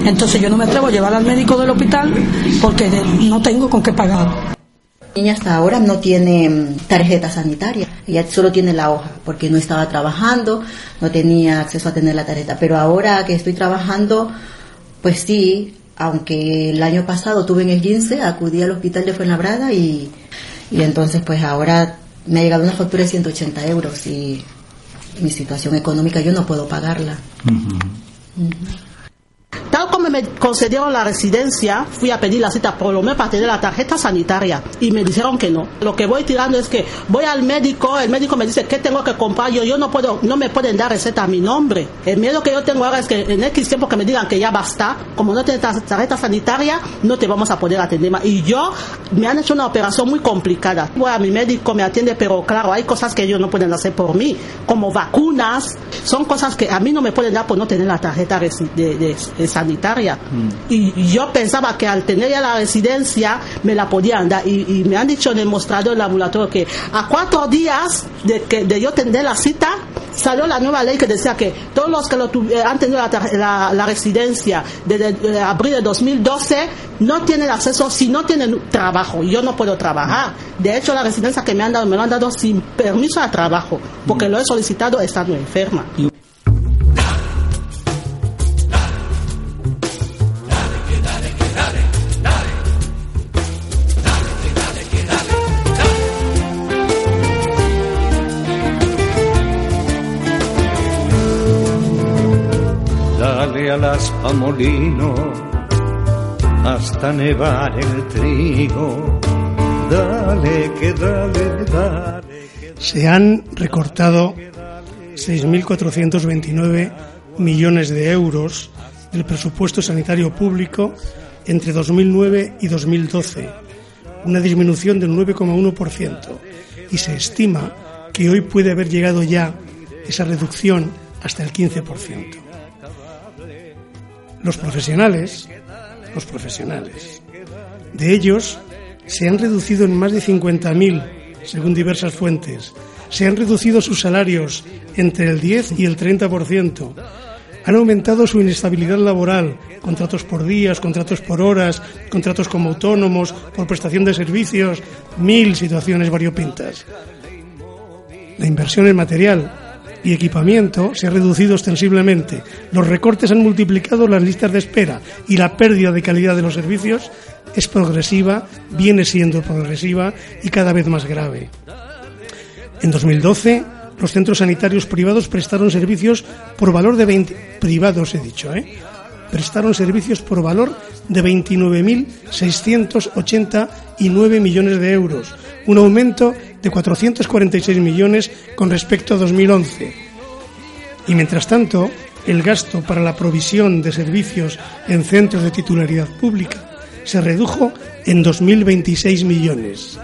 entonces yo no me atrevo a llevar al médico del hospital porque no tengo con qué pagar. La niña hasta ahora no tiene mm, tarjeta sanitaria, ella solo tiene la hoja porque no estaba trabajando, no tenía acceso a tener la tarjeta, pero ahora que estoy trabajando, pues sí, aunque el año pasado tuve en el 15, acudí al hospital de Fuenlabrada y, y entonces pues ahora me ha llegado una factura de 180 euros y mi situación económica yo no puedo pagarla. Tal como me concedieron la residencia, fui a pedir la cita por lo menos para tener la tarjeta sanitaria y me dijeron que no. Lo que voy tirando es que voy al médico, el médico me dice que tengo que comprar, yo, yo no puedo, no me pueden dar receta a mi nombre. El miedo que yo tengo ahora es que en X tiempo que me digan que ya basta, como no tienes tarjeta sanitaria, no te vamos a poder atender. Y yo me han hecho una operación muy complicada. Voy a mi médico, me atiende, pero claro, hay cosas que ellos no pueden hacer por mí, como vacunas, son cosas que a mí no me pueden dar por no tener la tarjeta de, de sanitaria. Y yo pensaba que al tener ya la residencia me la podían dar. Y, me han dicho en el mostrador del laboratorio que a cuatro días de, que, de yo tener la cita, salió la nueva ley que decía que todos los que lo eh, han tenido la, la, residencia desde abril de 2012 no tienen acceso si no tienen trabajo. Yo no puedo trabajar. De hecho, la residencia que me han dado me lo han dado sin permiso de trabajo, porque lo he solicitado estando enferma. Molino hasta nevar el trigo. Dale, que dale, dale. Se han recortado 6.429 millones de euros del presupuesto sanitario público entre 2009 y 2012, una disminución del 9,1%, y se estima que hoy puede haber llegado ya esa reducción hasta el 15%. Los profesionales, los profesionales, de ellos se han reducido en más de 50.000, según diversas fuentes. Se han reducido sus salarios entre el 10 y el 30%. Han aumentado su inestabilidad laboral, contratos por días, contratos por horas, contratos como autónomos, por prestación de servicios, mil situaciones variopintas. La inversión en material y equipamiento se ha reducido ostensiblemente. Los recortes han multiplicado las listas de espera y la pérdida de calidad de los servicios es progresiva, viene siendo progresiva y cada vez más grave. En 2012, los centros sanitarios privados prestaron servicios por valor de 20 privados he dicho, ¿eh? Prestaron servicios por valor de 29.689 millones de euros, un aumento de 446 millones con respecto a 2011. Y mientras tanto, el gasto para la provisión de servicios en centros de titularidad pública se redujo en 2.026 millones.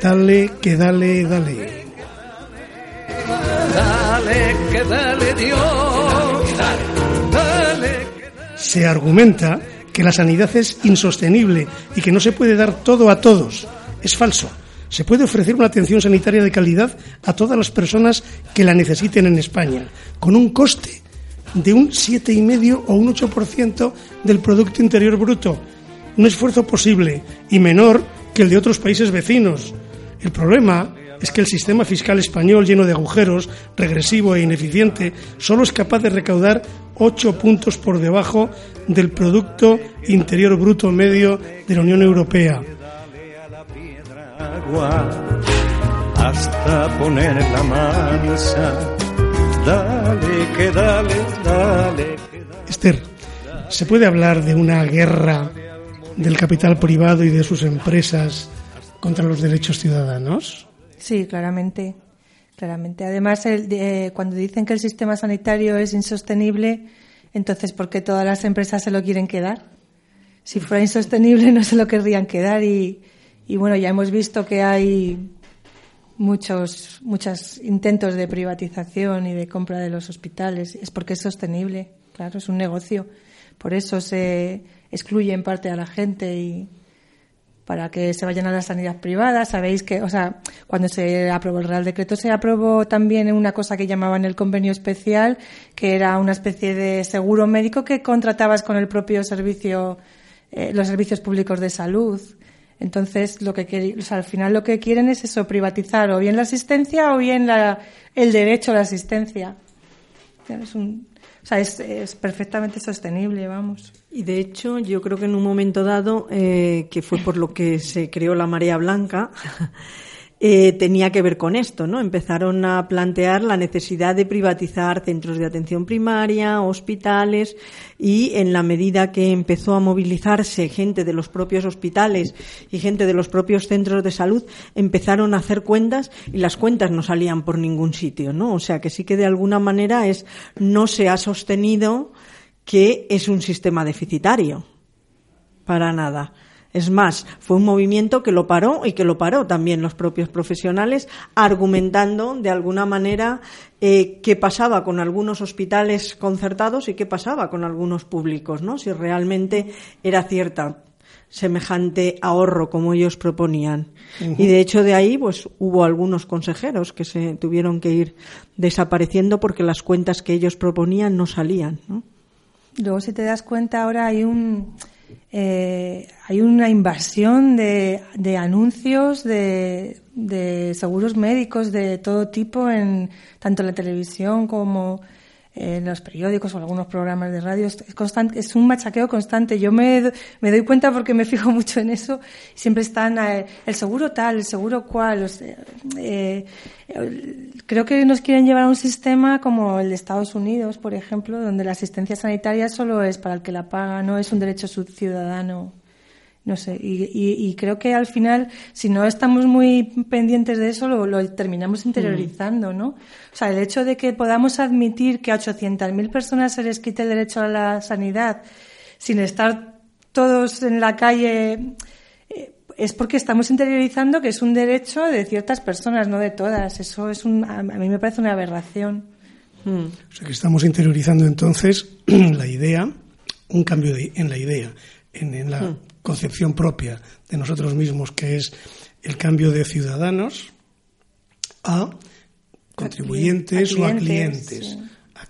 Dale, que dale, dale. Dale, que dale Dios. Dale. Se argumenta que la sanidad es insostenible y que no se puede dar todo a todos. Es falso. Se puede ofrecer una atención sanitaria de calidad a todas las personas que la necesiten en España, con un coste de un 7,5 o un 8% del Producto Interior Bruto. Un esfuerzo posible y menor que el de otros países vecinos. El problema es que el sistema fiscal español, lleno de agujeros, regresivo e ineficiente, solo es capaz de recaudar 8 puntos por debajo del Producto Interior Bruto medio de la Unión Europea. Agua hasta poner la mansa. Dale, que dale, dale. Esther, ¿se puede hablar de una guerra del capital privado y de sus empresas contra los derechos ciudadanos? Sí, claramente. Claramente. Además, el, de- cuando dicen que el sistema sanitario es insostenible, entonces, ¿por qué todas las empresas se lo quieren quedar? Si fuera insostenible, no se lo querrían quedar. Y, y bueno, ya hemos visto que hay muchos, muchos intentos de privatización y de compra de los hospitales. Es porque es sostenible. Claro, es un negocio. Por eso se excluye en parte a la gente y, para que se vayan a la sanidad privada. Sabéis que, o sea, cuando se aprobó el Real Decreto se aprobó también una cosa que llamaban el convenio especial, que era una especie de seguro médico que contratabas con el propio servicio, eh, los servicios públicos de salud. Entonces, lo que al final lo que quieren es eso, privatizar o bien la asistencia o bien la, el derecho a la asistencia. Es un, o sea, es, es perfectamente sostenible, vamos. Y de hecho, yo creo que en un momento dado, eh, que fue por lo que se creó la marea blanca, eh, tenía que ver con esto, ¿no? Empezaron a plantear la necesidad de privatizar centros de atención primaria, hospitales, y en la medida que empezó a movilizarse gente de los propios hospitales y gente de los propios centros de salud, empezaron a hacer cuentas y las cuentas no salían por ningún sitio, ¿no? O sea que sí que de alguna manera es, no se ha sostenido que es un sistema deficitario. Para nada. Es más, fue un movimiento que lo paró y que lo paró también los propios profesionales, argumentando de alguna manera eh, qué pasaba con algunos hospitales concertados y qué pasaba con algunos públicos, ¿no? Si realmente era cierta semejante ahorro como ellos proponían. Y de hecho de ahí pues hubo algunos consejeros que se tuvieron que ir desapareciendo porque las cuentas que ellos proponían no salían, ¿no? Luego, si te das cuenta, ahora hay un eh, hay una invasión de, de anuncios de, de seguros médicos de todo tipo en tanto la televisión como en los periódicos o algunos programas de radio, es, constante, es un machaqueo constante. Yo me, me, doy cuenta porque me fijo mucho en eso. Siempre están eh, el seguro tal, el seguro cual. Eh, creo que nos quieren llevar a un sistema como el de Estados Unidos, por ejemplo, donde la asistencia sanitaria solo es para el que la paga, no es un derecho ciudadano. No sé, y, y, creo que al final, si no estamos muy pendientes de eso, lo, lo terminamos interiorizando, ¿no? O sea, el hecho de que podamos admitir que a 800.000 personas se les quite el derecho a la sanidad sin estar todos en la calle eh, es porque estamos interiorizando que es un derecho de ciertas personas, no de todas. Eso es un, a mí me parece una aberración. O sea que estamos interiorizando entonces la idea, un cambio de, en la idea, en, en la concepción propia de nosotros mismos, que es el cambio de ciudadanos a contribuyentes o a clientes.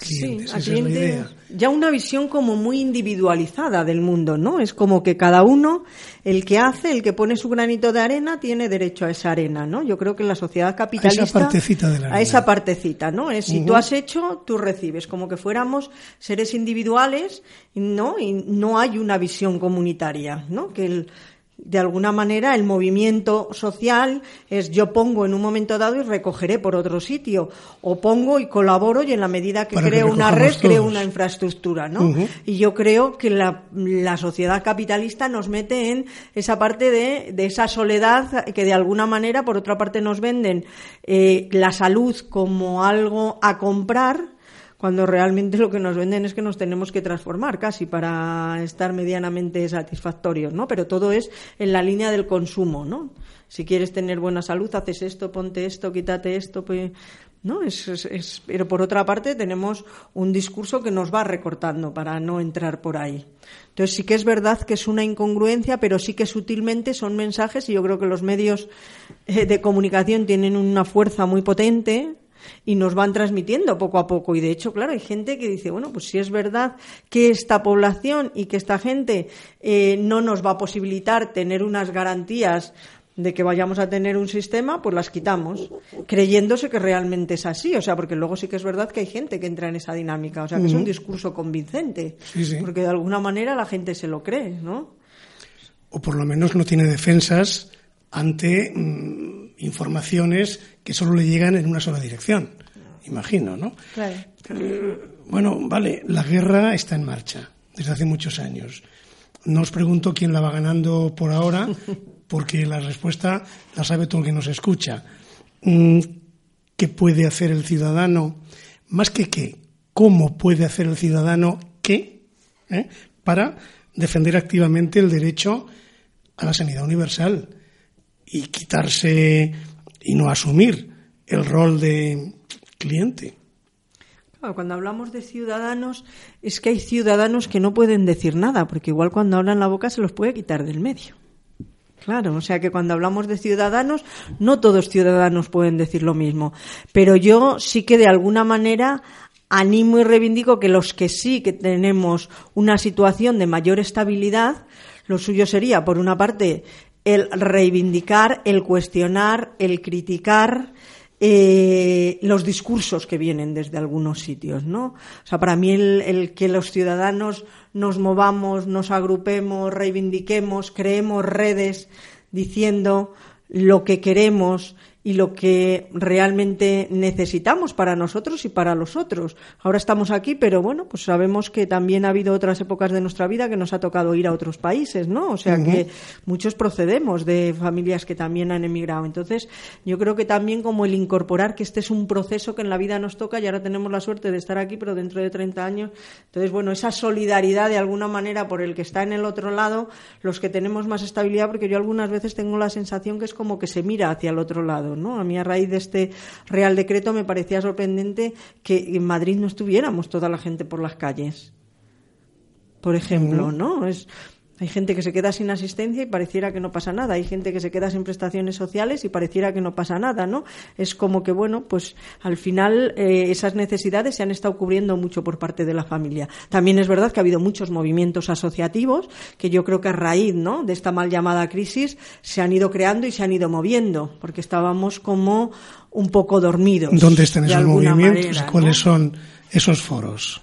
Clientes, esa es la idea. Ya una visión como muy individualizada del mundo, ¿no? Es como que cada uno, el que hace, el que pone su granito de arena, tiene derecho a esa arena, ¿no? Yo creo que en la sociedad capitalista... A esa partecita de la arena. A esa partecita, ¿no? Es si tú has hecho, tú recibes. Como que fuéramos seres individuales, ¿no? Y no hay una visión comunitaria, ¿no? Que el, de alguna manera el movimiento social es yo pongo en un momento dado y recogeré por otro sitio o pongo y colaboro y en la medida que creo una red creo una infraestructura no y yo creo que la, la, sociedad capitalista nos mete en esa parte de, de, esa soledad que de alguna manera por otra parte nos venden eh, la salud como algo a comprar cuando realmente lo que nos venden es que nos tenemos que transformar casi para estar medianamente satisfactorios, ¿no? Pero todo es en la línea del consumo, ¿no? Si quieres tener buena salud, haces esto, ponte esto, quítate esto, pues, ¿no? Es, pero por otra parte tenemos un discurso que nos va recortando para no entrar por ahí. Entonces sí que es verdad que es una incongruencia, pero sí que sutilmente son mensajes y yo creo que los medios eh, de comunicación tienen una fuerza muy potente y nos van transmitiendo poco a poco. Y de hecho, claro, hay gente que dice, bueno, pues si es verdad que esta población y que esta gente eh, no nos va a posibilitar tener unas garantías de que vayamos a tener un sistema, pues las quitamos, creyéndose que realmente es así. O sea, porque luego sí que es verdad que hay gente que entra en esa dinámica. O sea, que es un discurso convincente. Porque de alguna manera la gente se lo cree, ¿no? O por lo menos no tiene defensas ante mm, informaciones que solo le llegan en una sola dirección. Imagino, ¿no? Claro. Eh, bueno, vale, la guerra está en marcha desde hace muchos años. No os pregunto quién la va ganando por ahora, porque la respuesta la sabe todo el que nos escucha. Mm, ¿Qué puede hacer el ciudadano? Más que qué, ¿cómo puede hacer el ciudadano qué? ¿Eh? Para defender activamente el derecho a la sanidad universal y quitarse y no asumir el rol de cliente. cuando hablamos de ciudadanos, es que hay ciudadanos que no pueden decir nada, porque igual cuando hablan la boca se los puede quitar del medio. Claro, o sea que cuando hablamos de ciudadanos, no todos ciudadanos pueden decir lo mismo. Pero yo sí que de alguna manera animo y reivindico que los que sí que tenemos una situación de mayor estabilidad, lo suyo sería, por una parte, el reivindicar, el cuestionar, el criticar eh, los discursos que vienen desde algunos sitios, ¿no? O sea, para mí el, el, que los ciudadanos nos movamos, nos agrupemos, reivindiquemos, creemos redes diciendo lo que queremos y lo que realmente necesitamos para nosotros y para los otros. Ahora estamos aquí, pero bueno, pues sabemos que también ha habido otras épocas de nuestra vida que nos ha tocado ir a otros países, ¿no? O sea uh -huh. que muchos procedemos de familias que también han emigrado. Entonces, yo creo que también como el incorporar que este es un proceso que en la vida nos toca y ahora tenemos la suerte de estar aquí, pero dentro de 30 años. Entonces, bueno, esa solidaridad de alguna manera por el que está en el otro lado, los que tenemos más estabilidad, porque yo algunas veces tengo la sensación que es como que se mira hacia el otro lado. ¿No? A mí a raíz de este Real Decreto me parecía sorprendente que en Madrid no estuviéramos toda la gente por las calles. Por ejemplo, ¿no? Es, hay gente que se queda sin asistencia y pareciera que no pasa nada. Hay gente que se queda sin prestaciones sociales y pareciera que no pasa nada, ¿no? Es como que, bueno, pues al final eh, esas necesidades se han estado cubriendo mucho por parte de la familia. También es verdad que ha habido muchos movimientos asociativos que yo creo que a raíz, ¿no? De esta mal llamada crisis se han ido creando y se han ido moviendo, porque estábamos como un poco dormidos. ¿Dónde están esos movimientos? Manera, ¿Cuáles ¿no? son esos foros?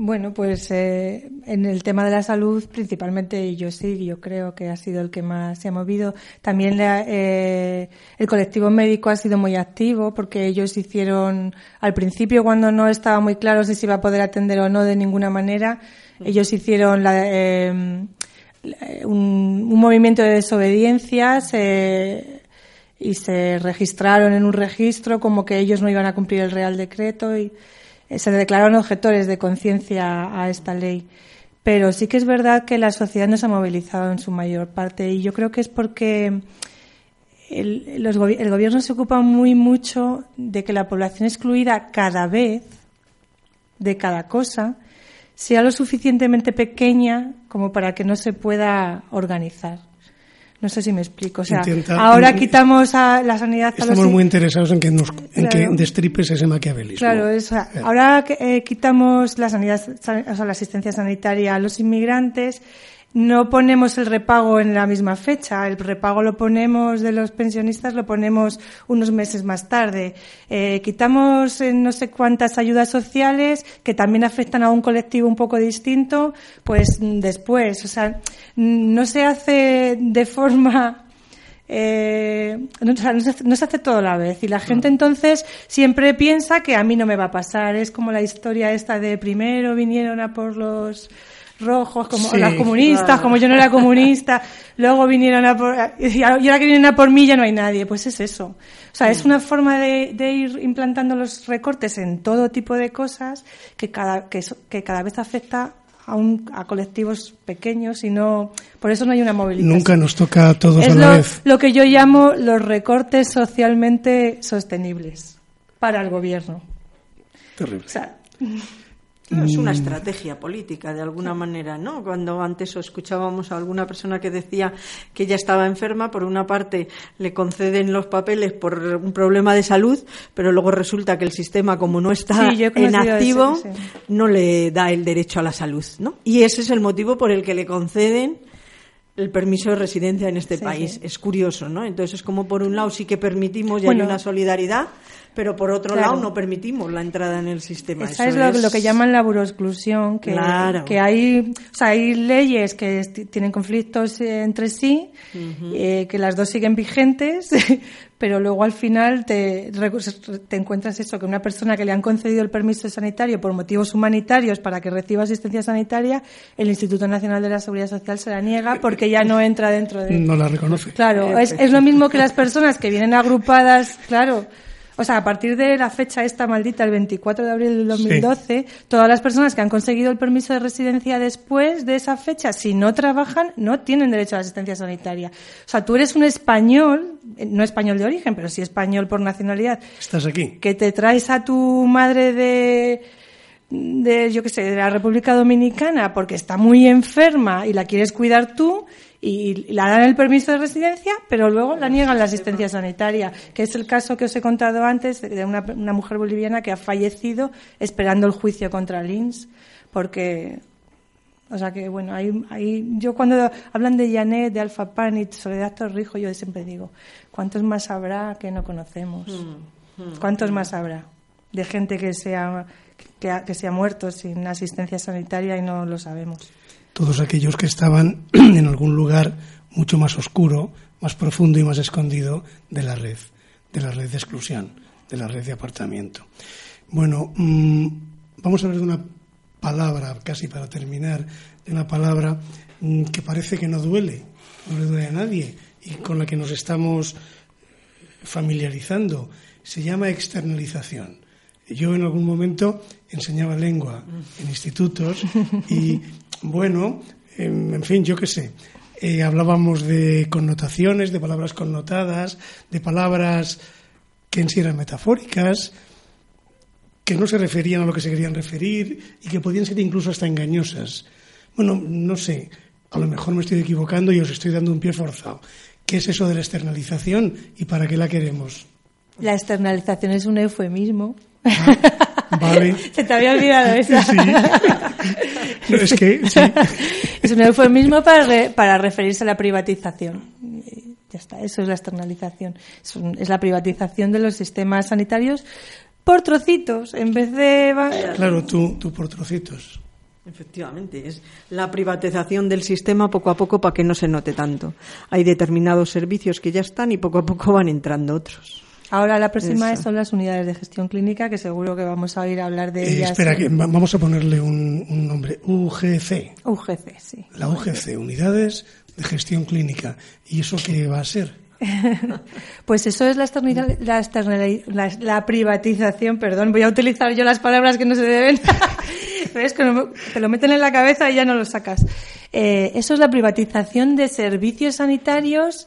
Bueno, pues eh, en el tema de la salud, principalmente yo sí, yo creo que ha sido el que más se ha movido. También la, eh, el colectivo médico ha sido muy activo porque ellos hicieron, al principio cuando no estaba muy claro si se iba a poder atender o no de ninguna manera, ellos hicieron la, eh, un, un, movimiento de desobediencia y se registraron en un registro como que ellos no iban a cumplir el Real Decreto y se declararon objetores de conciencia a esta ley. Pero sí que es verdad que la sociedad no se ha movilizado en su mayor parte y yo creo que es porque el, el gobierno se ocupa muy mucho de que la población excluida cada vez de cada cosa sea lo suficientemente pequeña como para que no se pueda organizar. No sé si me explico. O sea, ahora quitamos a la sanidad. Estamos muy interesados en que, nos, en que destripes ese maquiavelismo. Claro, es, ahora eh, quitamos la sanidad, o sea, la asistencia sanitaria a los inmigrantes no ponemos el repago en la misma fecha. El repago lo ponemos de los pensionistas, lo ponemos unos meses más tarde. Eh, quitamos eh, no sé cuántas ayudas sociales que también afectan a un colectivo un poco distinto, pues después. O sea, no se hace de forma eh, no, se hace, no, se hace, todo a la vez. Y la gente entonces siempre piensa que a mí no me va a pasar. Es como la historia esta de primero vinieron a por los rojos, como las comunistas, como yo no era comunista, luego vinieron a por, y ahora que vienen a por mí ya no hay nadie, pues es eso. O sea, es una forma de, de ir implantando los recortes en todo tipo de cosas que cada, que, que cada vez afecta a, un, a colectivos pequeños y no, por eso no hay una movilización. Nunca nos toca a todos es a la lo, vez. lo que yo llamo los recortes socialmente sostenibles para el gobierno. Terrible. O sea, es una Mm. estrategia política, de alguna manera, ¿no? Cuando antes escuchábamos a alguna persona que decía que ella estaba enferma, por una parte le conceden los papeles por un problema de salud, pero luego resulta que el sistema, como no está Sí, en activo, sí. no le da el derecho a la salud, ¿no? Y ese es el motivo por el que le conceden el permiso de residencia en este Sí, país. sí. Es curioso, ¿no? Entonces es como por un lado sí que permitimos y Bueno. hay una solidaridad, pero por otro Claro. lado no permitimos la entrada en el sistema. Esa Eso es lo, lo que llaman la buroexclusión, que, Claro. que hay, o sea, hay leyes que tienen conflictos eh, entre sí, eh, que las dos siguen vigentes, pero luego al final te, recu- te encuentras eso, que una persona que le han concedido el permiso sanitario por motivos humanitarios para que reciba asistencia sanitaria, el Instituto Nacional de la Seguridad Social se la niega porque ya no entra dentro de... No la reconoce. Claro, es, es lo mismo que las personas que vienen agrupadas, claro. O sea, a partir de la fecha esta maldita, el 24 de abril del 2012, todas las personas que han conseguido el permiso de residencia después de esa fecha, si no trabajan, no tienen derecho a la asistencia sanitaria. O sea, tú eres un español, eh, no español de origen, pero sí español por nacionalidad, Estás aquí. que te traes a tu madre de de yo qué sé de la República Dominicana porque está muy enferma y la quieres cuidar tú y la dan el permiso de residencia pero luego la niegan la asistencia sanitaria que es el caso que os he contado antes de una, una mujer boliviana que ha fallecido esperando el juicio contra Lins porque o sea que bueno hay, hay yo cuando hablan de Janet de Alfa Pan y Soledad Torrijo yo siempre digo cuántos más habrá que no conocemos cuántos más habrá de gente que sea que, que se ha muerto sin asistencia sanitaria y no lo sabemos. Todos aquellos que estaban en algún lugar mucho más oscuro, más profundo y más escondido de la red, de la red de exclusión, de la red de apartamiento. Bueno, mm, vamos a hablar de una palabra, casi para terminar, de una palabra mm, que parece que no duele, no le duele a nadie y con la que nos estamos familiarizando. Se llama externalización. Yo en algún momento enseñaba lengua en institutos y, bueno, en, en fin, yo qué sé, eh, hablábamos de connotaciones, de palabras connotadas, de palabras que en sí eran metafóricas, que no se referían a lo que se querían referir y que podían ser incluso hasta engañosas. Bueno, no sé, a lo mejor me estoy equivocando y os estoy dando un pie forzado. ¿Qué es eso de la externalización y para qué la queremos? La externalización es un eufemismo. Vale. Se te había olvidado esa. Sí. No, es que, sí. Es un eufemismo para, re- para referirse a la privatización. Ya está, eso es la externalización. Es, un- es la privatización de los sistemas sanitarios por trocitos, en vez de... Claro, tú, tú por trocitos. Efectivamente, es la privatización del sistema poco a poco para que no se note tanto. Hay determinados servicios que ya están y poco a poco van entrando otros. Ahora la próxima son las unidades de gestión clínica, que seguro que vamos a oír hablar de Eh, ellas. espera, que va- vamos a ponerle un, un nombre. UGC. UGC, sí. La UGC, Unidades de Gestión Clínica. ¿Y eso qué va a ser? Pues eso es la, la, la- la privatización, perdón, voy a utilizar yo las palabras que no se deben. ¿Ves? Te lo meten en la cabeza y ya no lo sacas. Eh, eso es la privatización de servicios sanitarios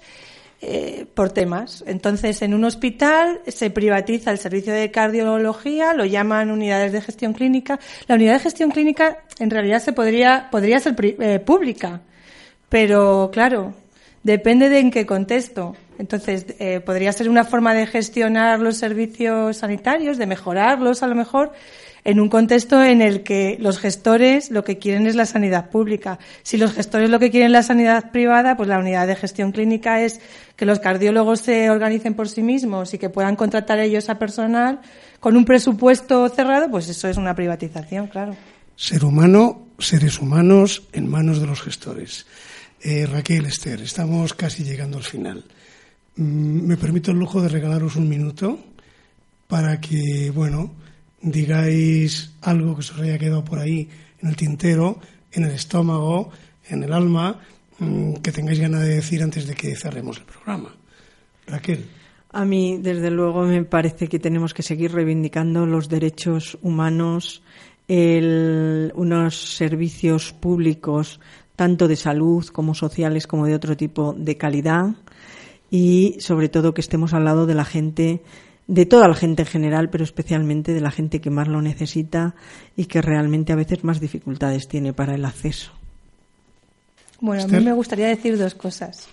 eh, por temas. Entonces, en un hospital se privatiza el servicio de cardiología, lo llaman unidades de gestión clínica. La unidad de gestión clínica en realidad se podría, podría ser eh, pública, pero claro, depende de en qué contexto. Entonces, eh, podría ser una forma de gestionar los servicios sanitarios, de mejorarlos a lo mejor, en un contexto en el que los gestores lo que quieren es la sanidad pública. Si los gestores lo que quieren es la sanidad privada, pues la unidad de gestión clínica es que los cardiólogos se organicen por sí mismos y que puedan contratar ellos a personal con un presupuesto cerrado, pues eso es una privatización, claro. Ser humano, seres humanos en manos de los gestores. Eh, Raquel, Esther, estamos casi llegando al final. Mm, Me permito el lujo de regalaros un minuto para que, bueno, digáis algo que os haya quedado por ahí en el tintero, en el estómago, en el alma, mm, que tengáis ganas de decir antes de que cerremos el programa. Raquel. A mí, desde luego, me parece que tenemos que seguir reivindicando los derechos humanos, unos servicios públicos, tanto de salud como sociales, como de otro tipo, de calidad y, sobre todo, que estemos al lado de la gente, de toda la gente en general, pero especialmente de la gente que más lo necesita y que realmente a veces más dificultades tiene para el acceso. Bueno, a mí me gustaría decir dos cosas.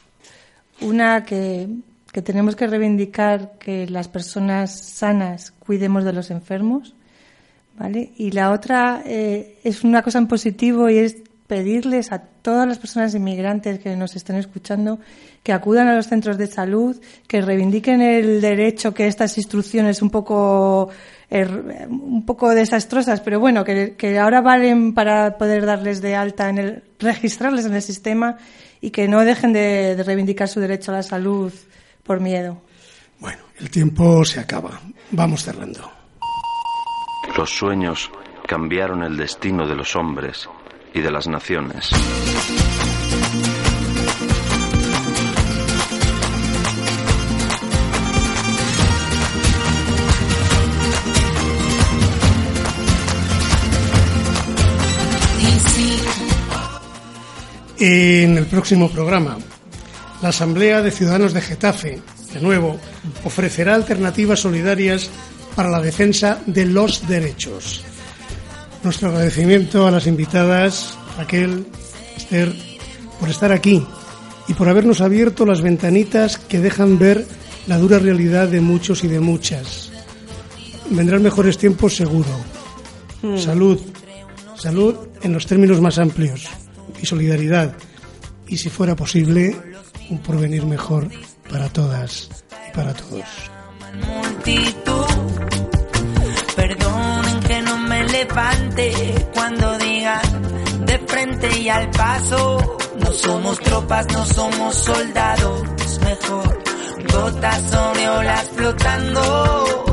Una, que, que tenemos que reivindicar que las personas sanas cuidemos de los enfermos, ¿vale? Y la otra eh, es una cosa en positivo y es pedirles a todas las personas inmigrantes que nos estén escuchando que acudan a los centros de salud, que reivindiquen el derecho que estas instrucciones un poco er- un poco desastrosas, pero bueno, que, que ahora valen para poder darles de alta en el registrarles en el sistema y que no dejen de, de reivindicar su derecho a la salud por miedo. El tiempo se acaba. Vamos cerrando. Los sueños cambiaron el destino de los hombres de las naciones. En el próximo programa, la Asamblea de Ciudadanos de Getafe, de nuevo, ofrecerá alternativas solidarias para la defensa de los derechos. Nuestro agradecimiento a las invitadas, Raquel, Esther, por estar aquí y por habernos abierto las ventanitas que dejan ver la dura realidad de muchos y de muchas. Vendrán mejores tiempos seguro. Mm. Salud, salud en los términos más amplios y solidaridad. Y si fuera posible, un porvenir mejor para todas y para todos. Cuando digan de frente y al paso. No somos tropas, no somos soldados. Mejor gotas sobre olas flotando.